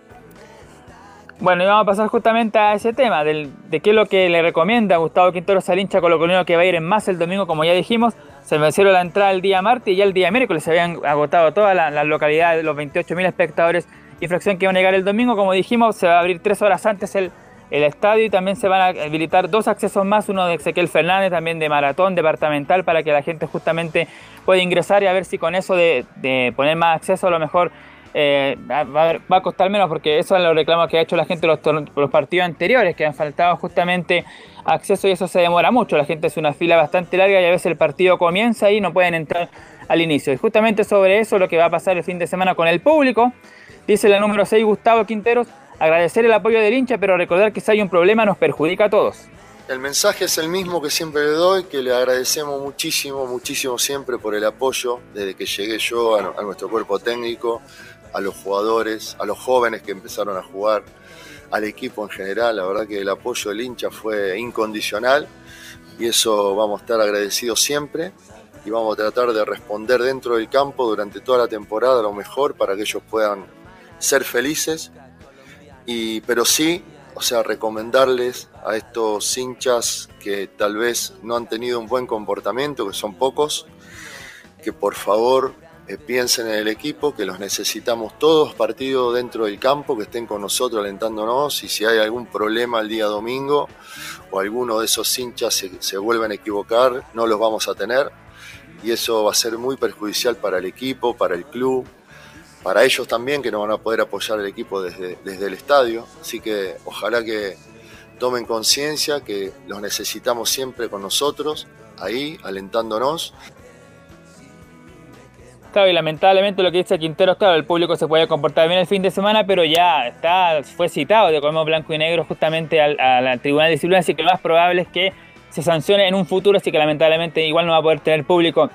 Bueno, y vamos a pasar justamente a ese tema, de qué es lo que le recomienda Gustavo Quintero al hincha colocolino que va a ir en más el domingo, como ya dijimos. Se vencieron la entrada el día martes y ya el día miércoles se habían agotado todas las localidades, los 28.000 espectadores y fracción que iban a llegar el domingo. Como dijimos, se va a abrir tres horas antes el, el estadio y también se van a habilitar dos accesos más, uno de Ezequiel Fernández, también de maratón departamental, para que la gente justamente pueda ingresar y a ver si con eso de, de poner más acceso a lo mejor eh, va, a costar menos, porque eso es los reclamos que ha hecho la gente en los, los partidos anteriores, que han faltado justamente acceso y eso se demora mucho. La gente hace una fila bastante larga y a veces el partido comienza y no pueden entrar al inicio. Y justamente sobre eso lo que va a pasar el fin de semana con el público, dice la número 6 Gustavo Quinteros, agradecer el apoyo del hincha, pero recordar que si hay un problema nos perjudica a todos. El mensaje es el mismo que siempre le doy, que le agradecemos muchísimo, muchísimo siempre por el apoyo desde que llegué yo a nuestro cuerpo técnico, a los jugadores, a los jóvenes que empezaron a jugar, al equipo en general. La verdad que el apoyo del hincha fue incondicional y eso vamos a estar agradecidos siempre y vamos a tratar de responder dentro del campo durante toda la temporada lo mejor para que ellos puedan ser felices y, pero sí, o sea, recomendarles a estos hinchas que tal vez no han tenido un buen comportamiento, que son pocos, que por favor eh, piensen en el equipo, que los necesitamos todos partidos dentro del campo, que estén con nosotros alentándonos y si hay algún problema el día domingo o alguno de esos hinchas se, se vuelven a equivocar, no los vamos a tener y eso va a ser muy perjudicial para el equipo, para el club, para ellos también que no van a poder apoyar al equipo desde, desde el estadio. Así que ojalá que tomen conciencia que los necesitamos siempre con nosotros, ahí, alentándonos. Claro, y lamentablemente lo que dice Quinteros, claro, el público se puede comportar bien el fin de semana, pero ya está, fue citado de Comemos Blanco y Negro justamente al, al Tribunal de Disciplina, así que lo más probable es que se sancione en un futuro, así que lamentablemente igual no va a poder tener público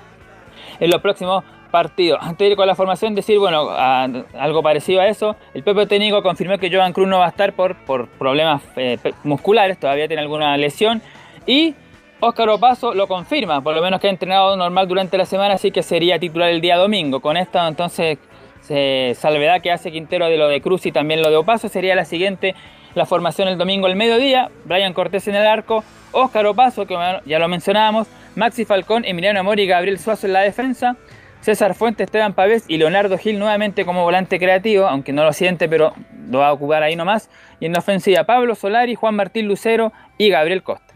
en los próximos partidos. Antes de ir con la formación, decir, bueno, algo parecido a eso, el propio técnico confirmó que Joan Cruz no va a estar por, por problemas eh, musculares, todavía tiene alguna lesión, y Óscar Opaso lo confirma, por lo menos que ha entrenado normal durante la semana, así que sería titular el día domingo. Con esto entonces, se, salvedad que hace Quintero de lo de Cruz y también lo de Opaso, sería la siguiente, la formación el domingo al mediodía, Brian Cortés en el arco, Óscar Opaso, que ya lo mencionábamos, Maxi Falcón, Emiliano Amor y Gabriel Suazo en la defensa, César Fuentes, Esteban Pavés y Leonardo Gil nuevamente como volante creativo, aunque no lo siente, pero lo va a ocupar ahí nomás. Y en la ofensiva, Pablo Solari, Juan Martín Lucero y Gabriel Costa.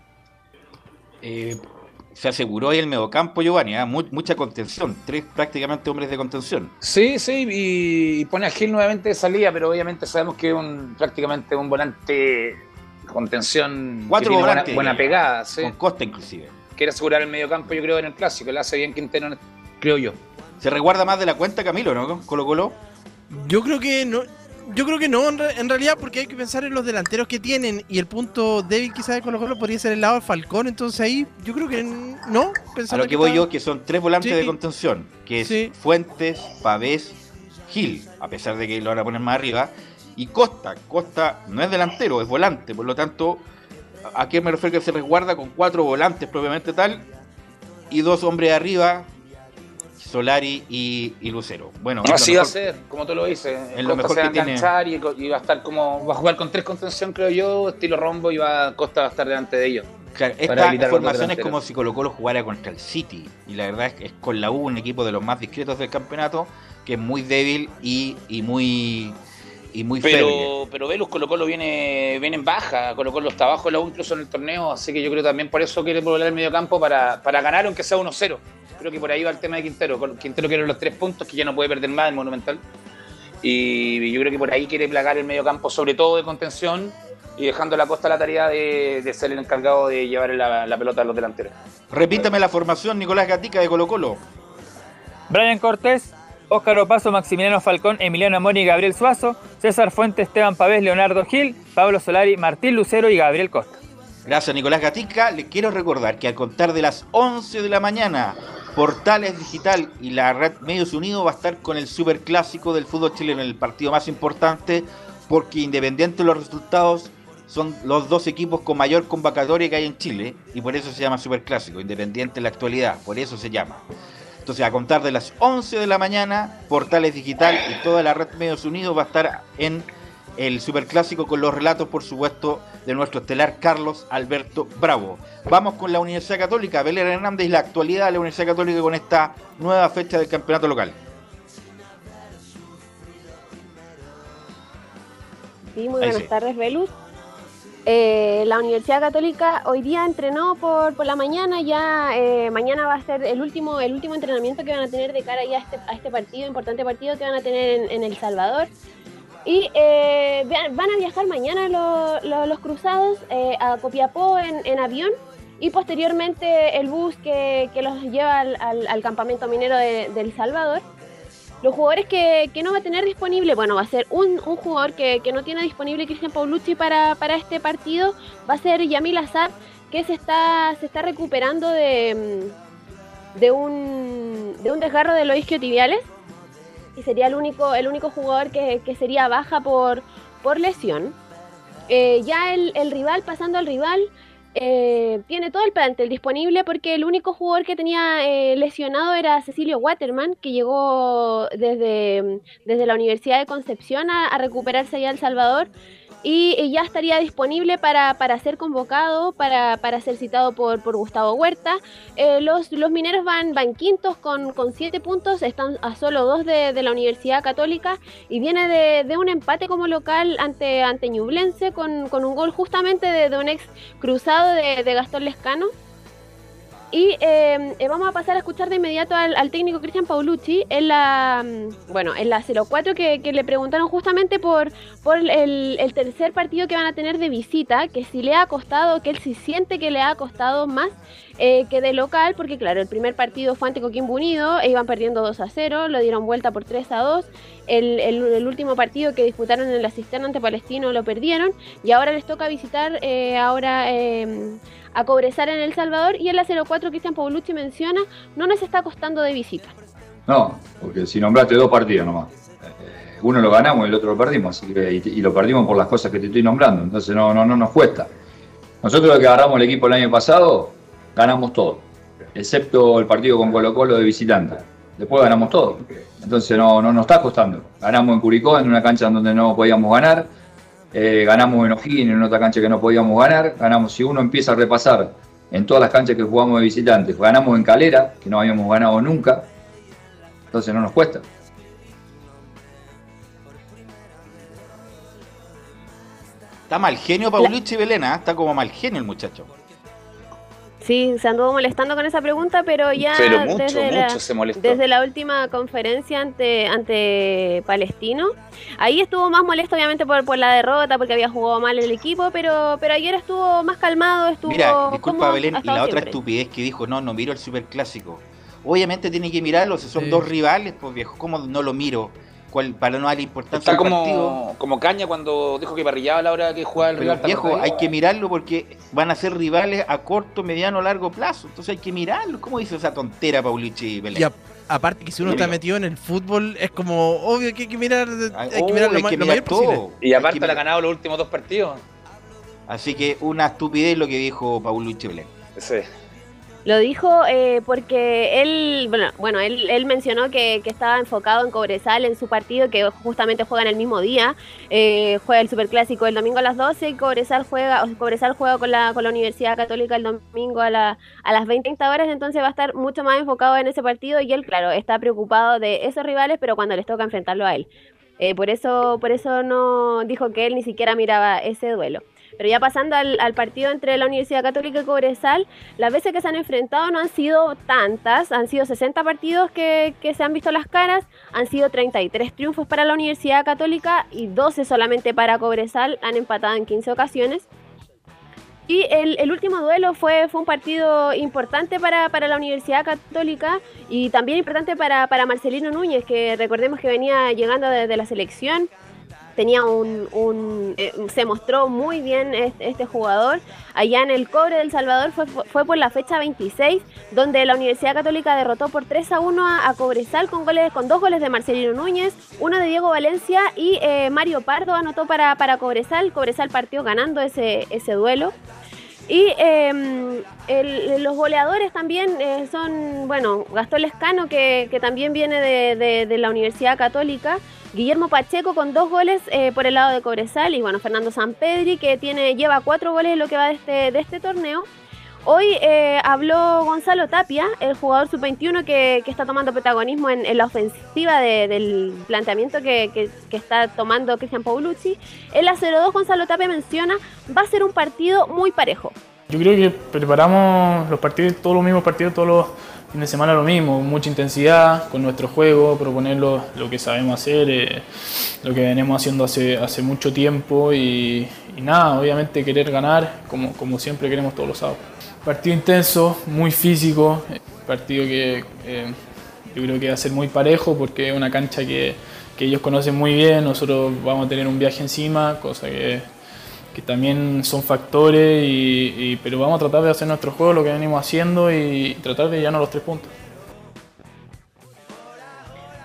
Eh, se aseguró ahí el mediocampo, Giovanni, ¿ah? Mu- mucha contención, tres prácticamente hombres de contención. Sí, sí, y, y pone a Gil nuevamente de salida, pero obviamente sabemos que es un, prácticamente un volante con tensión Cuatro que tiene buena, volantes, buena pegada, sí. Con Costa inclusive. Quiere asegurar el medio campo, yo creo, en el clásico. Le hace bien Quintero, creo yo. Se resguarda más de la cuenta Camilo, ¿no? Colo Colo. Yo creo que no. Yo creo que no, en, re- en realidad, porque hay que pensar en los delanteros que tienen y el punto débil quizás de Colo Colo podría ser el lado de Falcón, entonces ahí yo creo que no. A lo que voy yo, que son tres volantes Sí. de contención, que es Sí. Fuentes, Pavés, Gil, a pesar de que lo van a poner más arriba, y Costa. Costa no es delantero, es volante, por lo tanto, ¿a qué me refiero que se resguarda con cuatro volantes propiamente tal y dos hombres arriba, Solari y, y Lucero? Bueno, lo Así va a mejor- ser, como tú lo dices. Es lo Costa mejor se va a que tiene. enganchar y, co- y va a estar como. Va a jugar con tres contención, creo yo, estilo rombo, y va, Costa va a estar delante de ellos. Claro, esta formación es como si Colo Colo jugara contra el City. Y la verdad es que es con la U, un equipo de los más discretos del campeonato, que es muy débil y, y muy y muy. Pero, pero Velus Colo Colo viene, viene en baja, Colo Colo está abajo de la U incluso en el torneo, así que yo creo también por eso quiere volver al medio campo para, para ganar aunque sea 1-0. Creo que por ahí va el tema de Quintero. Quintero quiere los tres puntos, que ya no puede perder más en Monumental. Y yo creo que por ahí quiere plagar el medio campo, sobre todo de contención, y dejando a la costa la tarea de, de ser el encargado de llevar la, la pelota a los delanteros. Repítame la formación, Nicolás Gatica de Colo Colo. Brian Cortés, Óscar Opaso, Maximiliano Falcón, Emiliano Amor y Gabriel Suazo, César Fuentes, Esteban Pavés, Leonardo Gil, Pablo Solari, Martín Lucero y Gabriel Costa. Gracias, Nicolás Gatica. Les quiero recordar que al contar de las 11 de la mañana, Portales Digital y la red Medios Unidos va a estar con el super clásico del fútbol chileno, el partido más importante, porque independiente de los resultados, son los dos equipos con mayor convocatoria que hay en Chile, y por eso se llama super clásico, independiente en la actualidad, por eso se llama. Entonces, a contar de las 11 de la mañana, Portales Digital y toda la red Medios Unidos va a estar en el Superclásico con los relatos, por supuesto, de nuestro estelar Carlos Alberto Bravo. Vamos con la Universidad Católica, Belén Hernández y la actualidad de la Universidad Católica con esta nueva fecha del campeonato local. Sí, muy Ahí buenas sí. tardes, Velus. Eh, la Universidad Católica hoy día entrenó por, por la mañana, ya eh, mañana va a ser el último, el último entrenamiento que van a tener de cara ya a este, a este partido, importante partido que van a tener en, El Salvador. Y eh, van a viajar mañana lo- lo- los cruzados a Copiapó en, avión y posteriormente el bus que, que los lleva al, al- al campamento minero de, de El Salvador. Los jugadores que, que no va a tener disponible, bueno, va a ser un, un jugador que, que no tiene disponible Cristian Paulucci para, para este partido, va a ser Yamil Azar, que se está, se está recuperando de, de, un, de un desgarro de los isquiotibiales y sería el único, el único jugador que, que sería baja por, por lesión. Eh, ya el, el rival, pasando al rival, eh, tiene todo el plantel disponible porque el único jugador que tenía eh, lesionado era Cecilio Waterman, que llegó desde, desde la Universidad de Concepción a, recuperarse allá a El Salvador. Y, ya estaría disponible para, para ser convocado, para, para ser citado por, por Gustavo Huerta. Eh, los, los mineros van, van quintos con, con siete puntos, están a solo dos de, de la Universidad Católica y viene de, de un empate como local ante, ante Ñublense con, con un gol justamente de, de un ex cruzado de, de Gastón Lescano. Y eh, eh, vamos a pasar a escuchar de inmediato al, técnico Cristian Paulucci en la, mm, bueno, en la 04 que, que le preguntaron justamente por, por el, el tercer partido que van a tener de visita, que si le ha costado, que él sí siente que le ha costado más eh, que de local, porque claro, el primer partido fue ante Coquimbo Unido, e iban perdiendo 2 a 0, lo dieron vuelta por 3 a 2, el, el- el último partido que disputaron en la cisterna ante Palestino lo perdieron, y ahora les toca visitar eh, ahora eh, a Cobresal en El Salvador, y en la 04 Cristian Paulucci menciona, no nos está costando de visita. No, porque si nombraste dos partidos nomás. Eh, Uno lo ganamos y el otro lo perdimos, así que, y, lo perdimos por las cosas que te estoy nombrando, entonces no, no, no nos cuesta. Nosotros que agarramos el equipo el año pasado, ganamos todo, excepto el partido con Colo Colo de visitante. Después ganamos todo. Entonces no, no nos está costando. Ganamos en Curicó, en una cancha donde no podíamos ganar. Eh, ganamos en O'Higgins, en otra cancha que no podíamos ganar. Ganamos, si uno empieza a repasar en todas las canchas que jugamos de visitantes, ganamos en Calera, que no habíamos ganado nunca. Entonces no nos cuesta. Está mal genio Paulucci Belena, ¿eh? está como mal genio el muchacho. Sí, se anduvo molestando con esa pregunta, pero ya Pero mucho, desde, la, mucho se molestó. desde la última conferencia ante, ante Palestino, ahí estuvo más molesto obviamente por, por la derrota, porque había jugado mal el equipo, pero, pero ayer estuvo más calmado, estuvo Mira, disculpa Belén, y la otra estupidez que dijo, no, no miro el superclásico. Obviamente tiene que mirarlo, si son Sí. dos rivales, pues viejo, ¿cómo no lo miro? ¿Cuál, para no darle importancia Está al partido. como, como caña cuando dijo que parrillaba a la hora que jugaba el Pero rival. viejo, hay que mirarlo porque van a ser rivales a corto, mediano, largo plazo. Entonces hay que mirarlo. ¿Cómo dice esa tontera Paulucci Belén? Y a- aparte que si uno está metido en el fútbol, es como obvio que hay que mirar, hay que oh, mirar lo, hay ma- que lo mirar mayor posible. todo. Y aparte le ha ganado los últimos dos partidos. Así que una estupidez lo que dijo Paulucci Belén. Sí. Lo dijo eh, porque él, bueno, bueno él, mencionó que, estaba enfocado en Cobresal en su partido, que justamente juegan el mismo día. Eh, juega el Superclásico el domingo a las 12 y Cobresal juega, o Cobresal juega con la, con la Universidad Católica el domingo a, la, a las 20 horas, entonces va a estar mucho más enfocado en ese partido y él, claro, está preocupado de esos rivales, pero cuando les toca enfrentarlo a él. Eh, por eso, por eso no dijo que él ni siquiera miraba ese duelo. Pero ya pasando al, partido entre la Universidad Católica y Cobresal, las veces que se han enfrentado no han sido tantas, han sido 60 partidos que, se han visto las caras, han sido 33 triunfos para la Universidad Católica y 12 solamente para Cobresal, han empatado en 15 ocasiones. Y el, el último duelo fue, fue un partido importante para, para la Universidad Católica y también importante para, para Marcelino Núñez, que recordemos que venía llegando desde la selección. Tenía un, eh, se mostró muy bien este, jugador. Allá en el Cobre del Salvador fue, fue por la fecha 26, donde la Universidad Católica derrotó por 3 a 1 a, a Cobresal con goles con dos goles de Marcelino Núñez, uno de Diego Valencia y eh, Mario Pardo anotó para, para Cobresal. Cobresal partió ganando ese, ese duelo. Y eh, el- los goleadores también eh, son, bueno, Gastón Lescano, que, que también viene de, de- la Universidad Católica, Guillermo Pacheco con dos goles eh, por el lado de Cobresal, y bueno, Fernando Sampedri, que tiene, lleva cuatro goles en lo que va de este, de este torneo. Hoy eh, habló Gonzalo Tapia, el jugador sub-21 que, está tomando protagonismo en, la ofensiva de- del planteamiento que, está tomando Cristian Paulucci. En la 0-2 Gonzalo Tapia menciona, va a ser un partido muy parejo. Yo creo que preparamos los partidos, todos los mismos partidos, todos los fines de semana lo mismo, mucha intensidad, con nuestro juego, proponer lo, que sabemos hacer, eh, lo que venimos haciendo hace, hace mucho tiempo y, nada, obviamente querer ganar como siempre queremos todos los sábados. Partido intenso, muy físico, partido que eh, yo creo que va a ser muy parejo porque es una cancha que, ellos conocen muy bien, nosotros vamos a tener un viaje encima, cosa que también son factores, y, pero vamos a tratar de hacer nuestro juego, lo que venimos haciendo y tratar de llevarnos los tres puntos.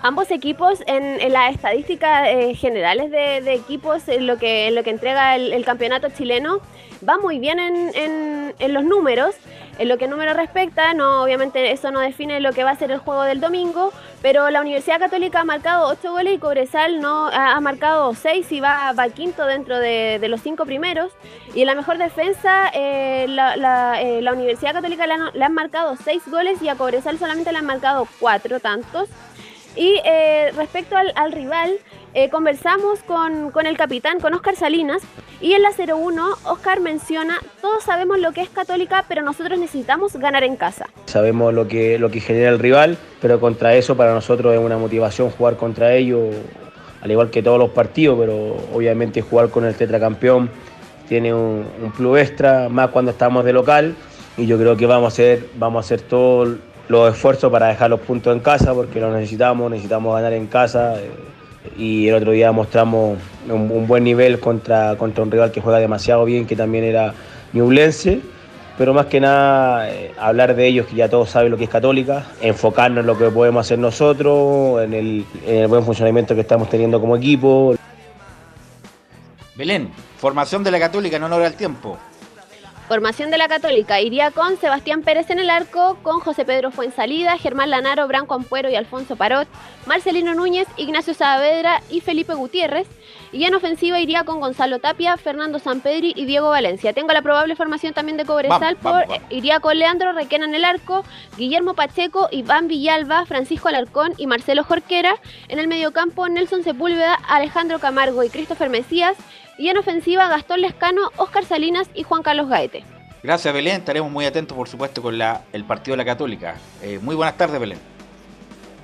Ambos equipos en, en las estadísticas eh, generales de, equipos, en lo que, en lo que entrega el campeonato chileno, va muy bien en, en- los números. En lo que número respecta, no, obviamente eso no define lo que va a ser el juego del domingo, pero la Universidad Católica ha marcado 8 goles y Cobresal no ha, marcado 6 y va, va quinto dentro de, de los 5 primeros. Y en la mejor defensa, eh, la, eh, la Universidad Católica le han marcado 6 goles y a Cobresal solamente le han marcado 4 tantos. Y eh, respecto al, al rival, eh, conversamos con, con, el capitán, con Oscar Salinas, y en la 01 Oscar menciona, todos sabemos lo que es católica, pero nosotros necesitamos ganar en casa. Sabemos lo que, lo que genera el rival, pero contra eso para nosotros es una motivación jugar contra ellos, al igual que todos los partidos, pero obviamente jugar con el tetracampeón tiene un, plus extra, más cuando estamos de local, y yo creo que vamos a hacer, vamos a hacer todo los esfuerzos para dejar los puntos en casa, porque lo necesitamos, necesitamos ganar en casa. Eh, y el otro día mostramos un, buen nivel contra, contra un rival que juega demasiado bien, que también era Ñublense. Pero más que nada, eh, hablar de ellos, que ya todos saben lo que es Católica, enfocarnos en lo que podemos hacer nosotros, en el, en el buen funcionamiento que estamos teniendo como equipo. Belén, formación de la Católica en honor al tiempo. Formación de la Católica iría con Sebastián Pérez en el arco, con José Pedro Fuensalida, Germán Lanaro, Branco Ampuero y Alfonso Parot, Marcelino Núñez, Ignacio Saavedra y Felipe Gutiérrez. Y en ofensiva iría con Gonzalo Tapia, Fernando Sampedri y Diego Valencia. Tengo la probable formación también de Cobresal Vamos, vamos, por vamos. iría con Leandro Requena en el arco, Guillermo Pacheco, Iván Villalba, Francisco Alarcón y Marcelo Jorquera. En el mediocampo Nelson Sepúlveda, Alejandro Camargo y Christopher Mesías. Y en ofensiva Gastón Lescano, Oscar Salinas y Juan Carlos Gaete. Gracias Belén, estaremos muy atentos por supuesto con la, el partido de la Católica. Eh, muy buenas tardes Belén.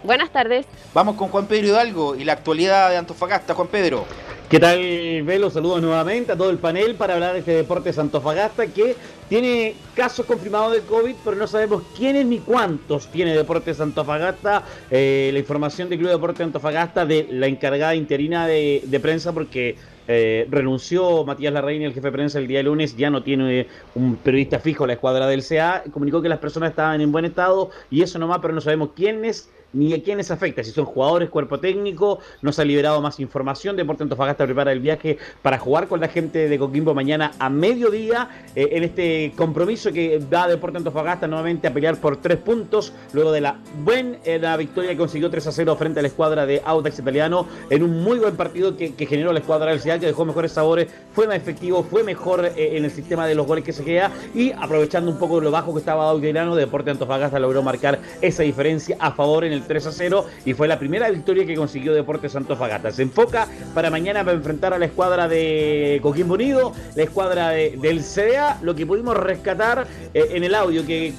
Buenas tardes. Vamos con Juan Pedro Hidalgo y la actualidad de Antofagasta. Juan Pedro. ¿Qué tal, Velo? Saludos nuevamente a todo el panel para hablar de este Deportes Antofagasta que tiene casos confirmados de COVID, pero no sabemos quiénes ni cuántos tiene Deportes Antofagasta. Eh, la información del Club Deportes Antofagasta de la encargada interina de, de prensa, porque eh, renunció Matías Larraín, el jefe de prensa, el día lunes, ya no tiene un periodista fijo la escuadra del CA, comunicó que las personas estaban en buen estado y eso nomás, pero no sabemos quiénes ni a quiénes afecta, si son jugadores, cuerpo técnico, no se ha liberado más información, Deporte Antofagasta prepara el viaje para jugar con la gente de Coquimbo mañana a mediodía eh, en este compromiso que da Deporte Antofagasta nuevamente a pelear por tres puntos, luego de la buena la victoria que consiguió 3 a 0 frente a la escuadra de Audax Italiano, en un muy buen partido que, generó la escuadra del Ciudad, que dejó mejores sabores, fue más efectivo, fue mejor eh, en el sistema de los goles que se queda, y aprovechando un poco lo bajo que estaba Audax Italiano, Deporte Antofagasta logró marcar esa diferencia a favor en el 3 a 0 y fue la primera victoria que consiguió Deportes Antofagasta. Se enfoca para mañana para enfrentar a la escuadra de Coquimbo Unido, la escuadra de, del CDA, lo que pudimos rescatar eh, en el audio que,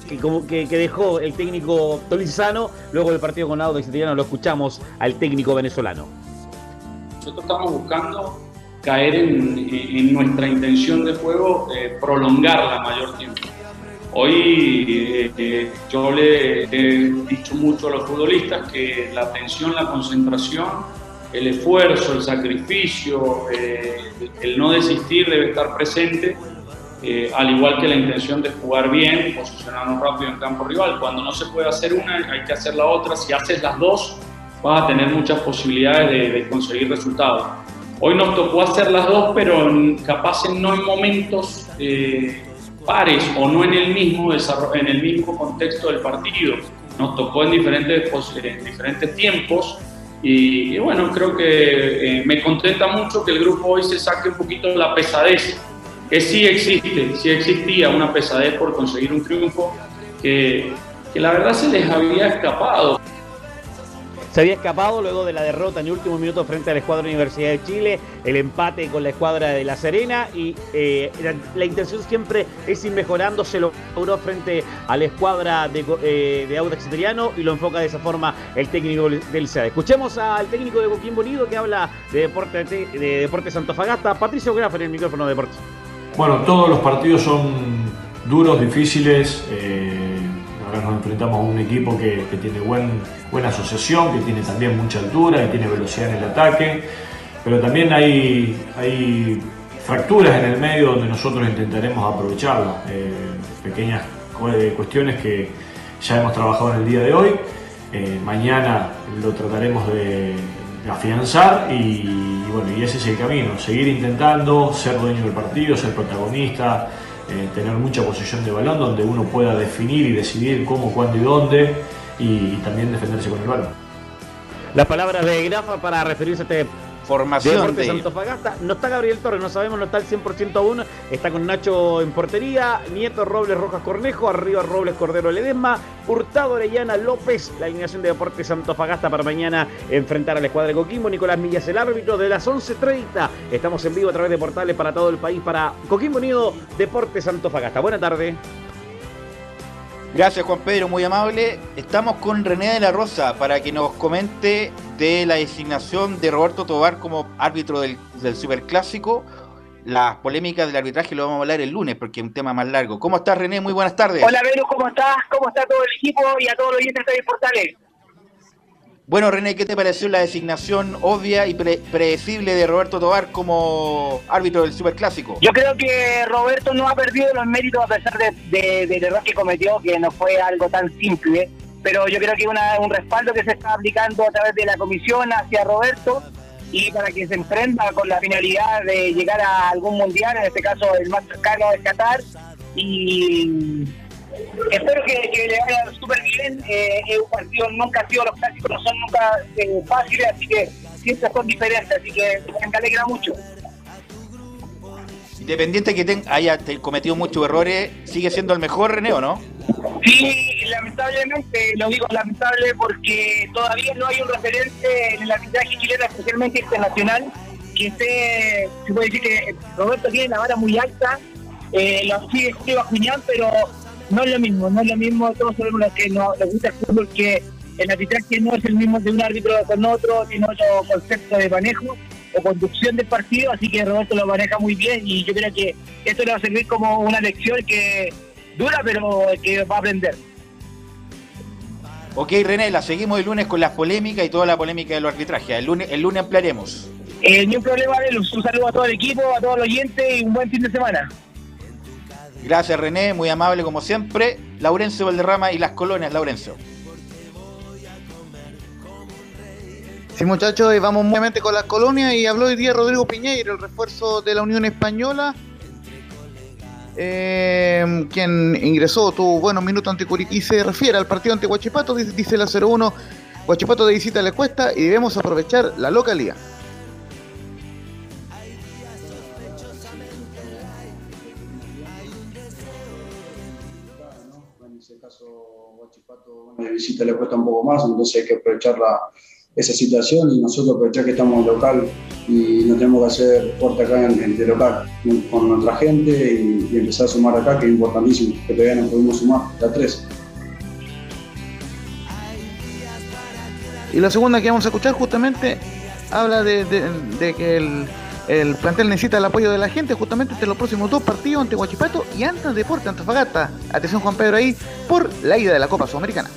que, dejó el técnico tolizano luego del partido con Audax Italiano, lo escuchamos al técnico venezolano. Nosotros estamos buscando caer en, en nuestra intención de juego, eh, prolongarla mayor tiempo. Hoy eh, yo le he dicho mucho a los futbolistas que la atención, la concentración, el esfuerzo, el sacrificio, eh, el no desistir debe estar presente, eh, al igual que la intención de jugar bien, posicionarnos rápido en campo rival. Cuando no se puede hacer una, hay que hacer la otra. Si haces las dos, vas a tener muchas posibilidades de, de conseguir resultados. Hoy nos tocó hacer las dos, pero capaz en no en momentos eh, pares o no en el mismo en el mismo contexto del partido. Nos tocó en diferentes, en diferentes tiempos y, y, bueno, creo que eh, me contenta mucho que el grupo hoy se saque un poquito la pesadez, que sí existe, sí existía una pesadez por conseguir un triunfo que, que la verdad se les había escapado se había escapado luego de la derrota en el último minuto frente a la escuadra Universidad de Chile, el empate con la escuadra de La Serena y eh, la, intención siempre es ir mejorando, se logró frente a la escuadra de, eh, de Audax Italiano y lo enfoca de esa forma el técnico del CEA. Escuchemos al técnico de Coquimbo Unido que habla de, deporte, de, de Deportes Antofagasta, Patricio Graf en el micrófono de Deportes. Bueno, todos los partidos son duros, difíciles. Eh Nos enfrentamos a un equipo que, que, tiene buen, buena asociación, que tiene también mucha altura, que tiene velocidad en el ataque, pero también hay, hay fracturas en el medio donde nosotros intentaremos aprovecharlas. Eh, pequeñas cuestiones que ya hemos trabajado en el día de hoy. Eh, mañana lo trataremos de, de afianzar y, y, bueno, y ese es el camino, seguir intentando ser dueño del partido, ser protagonista, eh, tener mucha posición de balón, donde uno pueda definir y decidir cómo, cuándo y dónde, y, también defenderse con el balón. Las palabras de Grafa para referirse a este Formación de- Antofagasta. No está Gabriel Torres, no sabemos, no está al 100% aún. Está con Nacho en portería, Nieto Robles Rojas Cornejo, arriba Robles Cordero Ledesma, Hurtado Orellana López, la alineación de Deportes Antofagasta para mañana enfrentar a la escuadra de Coquimbo. Nicolás Millas, el árbitro de las 11.30. Estamos en vivo a través de portales para todo el país para Coquimbo Unido Deportes Antofagasta. Buena tarde. Gracias Juan Pedro, muy amable. Estamos con René de la Rosa para que nos comente de la designación de Roberto Tobar como árbitro del, del Superclásico. Las polémicas del arbitraje lo vamos a hablar el lunes porque es un tema más largo. ¿Cómo estás René? Muy buenas tardes. Hola, Venus, ¿cómo estás? ¿Cómo está todo el equipo y a todos los oyentes de Portales? Bueno René, ¿qué te pareció la designación obvia y pre- predecible de Roberto Tobar como árbitro del Superclásico? Yo creo que Roberto no ha perdido los méritos a pesar de- de- del error que cometió, que no fue algo tan simple, pero yo creo que una, un respaldo que se está aplicando a través de la comisión hacia Roberto y para que se emprenda con la finalidad de llegar a algún mundial, en este caso el más cercano es Qatar, y espero que, que le vaya súper bien. Eh, es un partido, nunca ha sido, los clásicos no son nunca eh, fáciles, así que siempre son diferentes, así que me alegra mucho. Independiente que haya cometido muchos errores, ¿sigue siendo el mejor René o no? Sí, lamentablemente, lo digo lamentable porque todavía no hay un referente en el arbitraje chileno, especialmente internacional, que esté, se puede decir que Roberto tiene la vara muy alta, eh, lo sigue Esteban Juñán, pero no es lo mismo, no es lo mismo, todos sabemos los que no, nos gusta el fútbol que el arbitraje no es el mismo de un árbitro con otro, tiene otro concepto de manejo o conducción del partido, así que Roberto lo maneja muy bien y yo creo que esto le va a servir como una lección que dura, pero que va a aprender. Ok René, la seguimos el lunes con las polémicas y toda la polémica de los arbitrajes. El lunes, el lunes ampliaremos. Eh, ni un problema. Un saludo a todo el equipo, a todos los oyentes y un buen fin de semana. Gracias René, muy amable como siempre. Laurencio Valderrama y las colonias, Laurencio. Sí, muchachos, y vamos nuevamente con las colonias y habló hoy día Rodrigo Piñeiro, el refuerzo de la Unión Española, eh, quien ingresó, tuvo buenos minutos ante Curiquí, se refiere al partido ante Huachipato, dice, dice la 0-1, Huachipato de visita le cuesta y debemos aprovechar la localidad. Visita le cuesta un poco más, entonces hay que aprovechar la- esa situación y nosotros aprovechar que estamos local y nos tenemos que hacer fuerte acá en, en- de local con nuestra gente y, empezar a sumar acá, que es importantísimo, que todavía no pudimos sumar, la 3. Y la segunda que vamos a escuchar justamente habla de que el, el plantel necesita el apoyo de la gente justamente entre los próximos dos partidos ante Huachipato y ante Deporte Antofagasta. Atención Juan Pedro ahí por la ida de la Copa Sudamericana.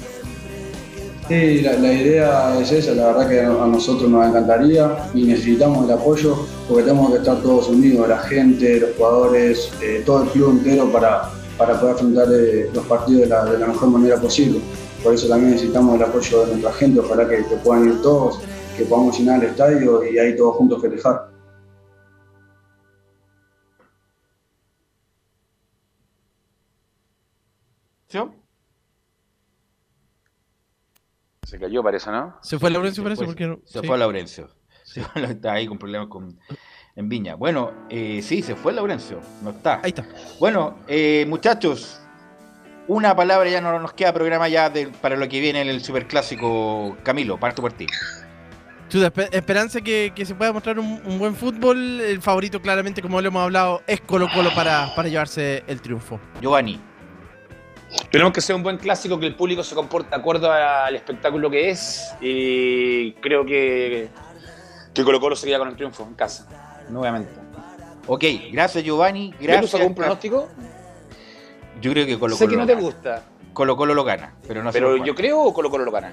Sí, la, idea es esa, la verdad que a nosotros nos encantaría y necesitamos el apoyo porque tenemos que estar todos unidos, la gente, los jugadores, eh, todo el club entero para, para poder afrontar eh, los partidos de la, de la mejor manera posible. Por eso también necesitamos el apoyo de nuestra gente, ojalá que, que puedan ir todos, que podamos llenar el estadio y ahí todos juntos festejar. Se cayó, parece, ¿no? Se fue Laurencio, parece, porque no- Se sí. fue Laurencio. Se fue- está ahí con problemas con, en Viña. Bueno, eh, sí, se fue Laurencio. No está. Ahí está. Bueno, eh, muchachos, una palabra ya no nos queda programa ya de- para lo que viene en el superclásico. Camilo, parto por ti. Chuta, espe- esperanza que, que se pueda mostrar un, un buen fútbol. El favorito, claramente, como lo hemos hablado, es Colo Colo para, para llevarse el triunfo. Giovanni. Tenemos que ser un buen clásico, que el público se comporte de acuerdo al espectáculo que es. Y creo que, que Colo Colo se queda con el triunfo en casa, nuevamente. Ok, gracias Giovanni. ¿Velus Gracias. algún pronóstico? Yo creo que Colo sé Colo que no te gusta, Colo Colo lo gana, pero no sé pero yo creo o Colo Colo lo gana.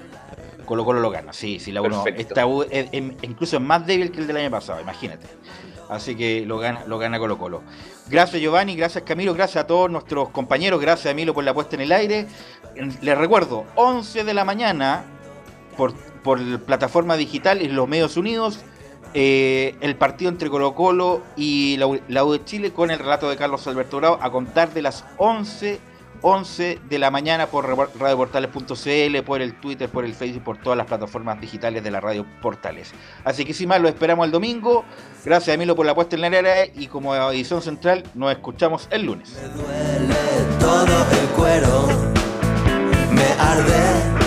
Colo Colo lo gana, sí, sí, la uno. Esta U es- es- incluso es más débil que el del año pasado, imagínate. Así que lo gana, lo gana Colo Colo. Gracias Giovanni, gracias Camilo, gracias a todos nuestros compañeros, gracias a Emilio por la puesta en el aire. Les recuerdo, 11 de la mañana por, por plataforma digital en los Medios Unidos, eh, el partido entre Colo Colo y la U de Chile con el relato de Carlos Alberto Bravo a contar de las 11, 11 de la mañana por radioportales.cl, por el Twitter, por el Facebook, por todas las plataformas digitales de la Radio Portales. Así que sin más, lo esperamos el domingo. Gracias a por la puesta en la área y como edición central nos escuchamos el lunes. todo el cuero me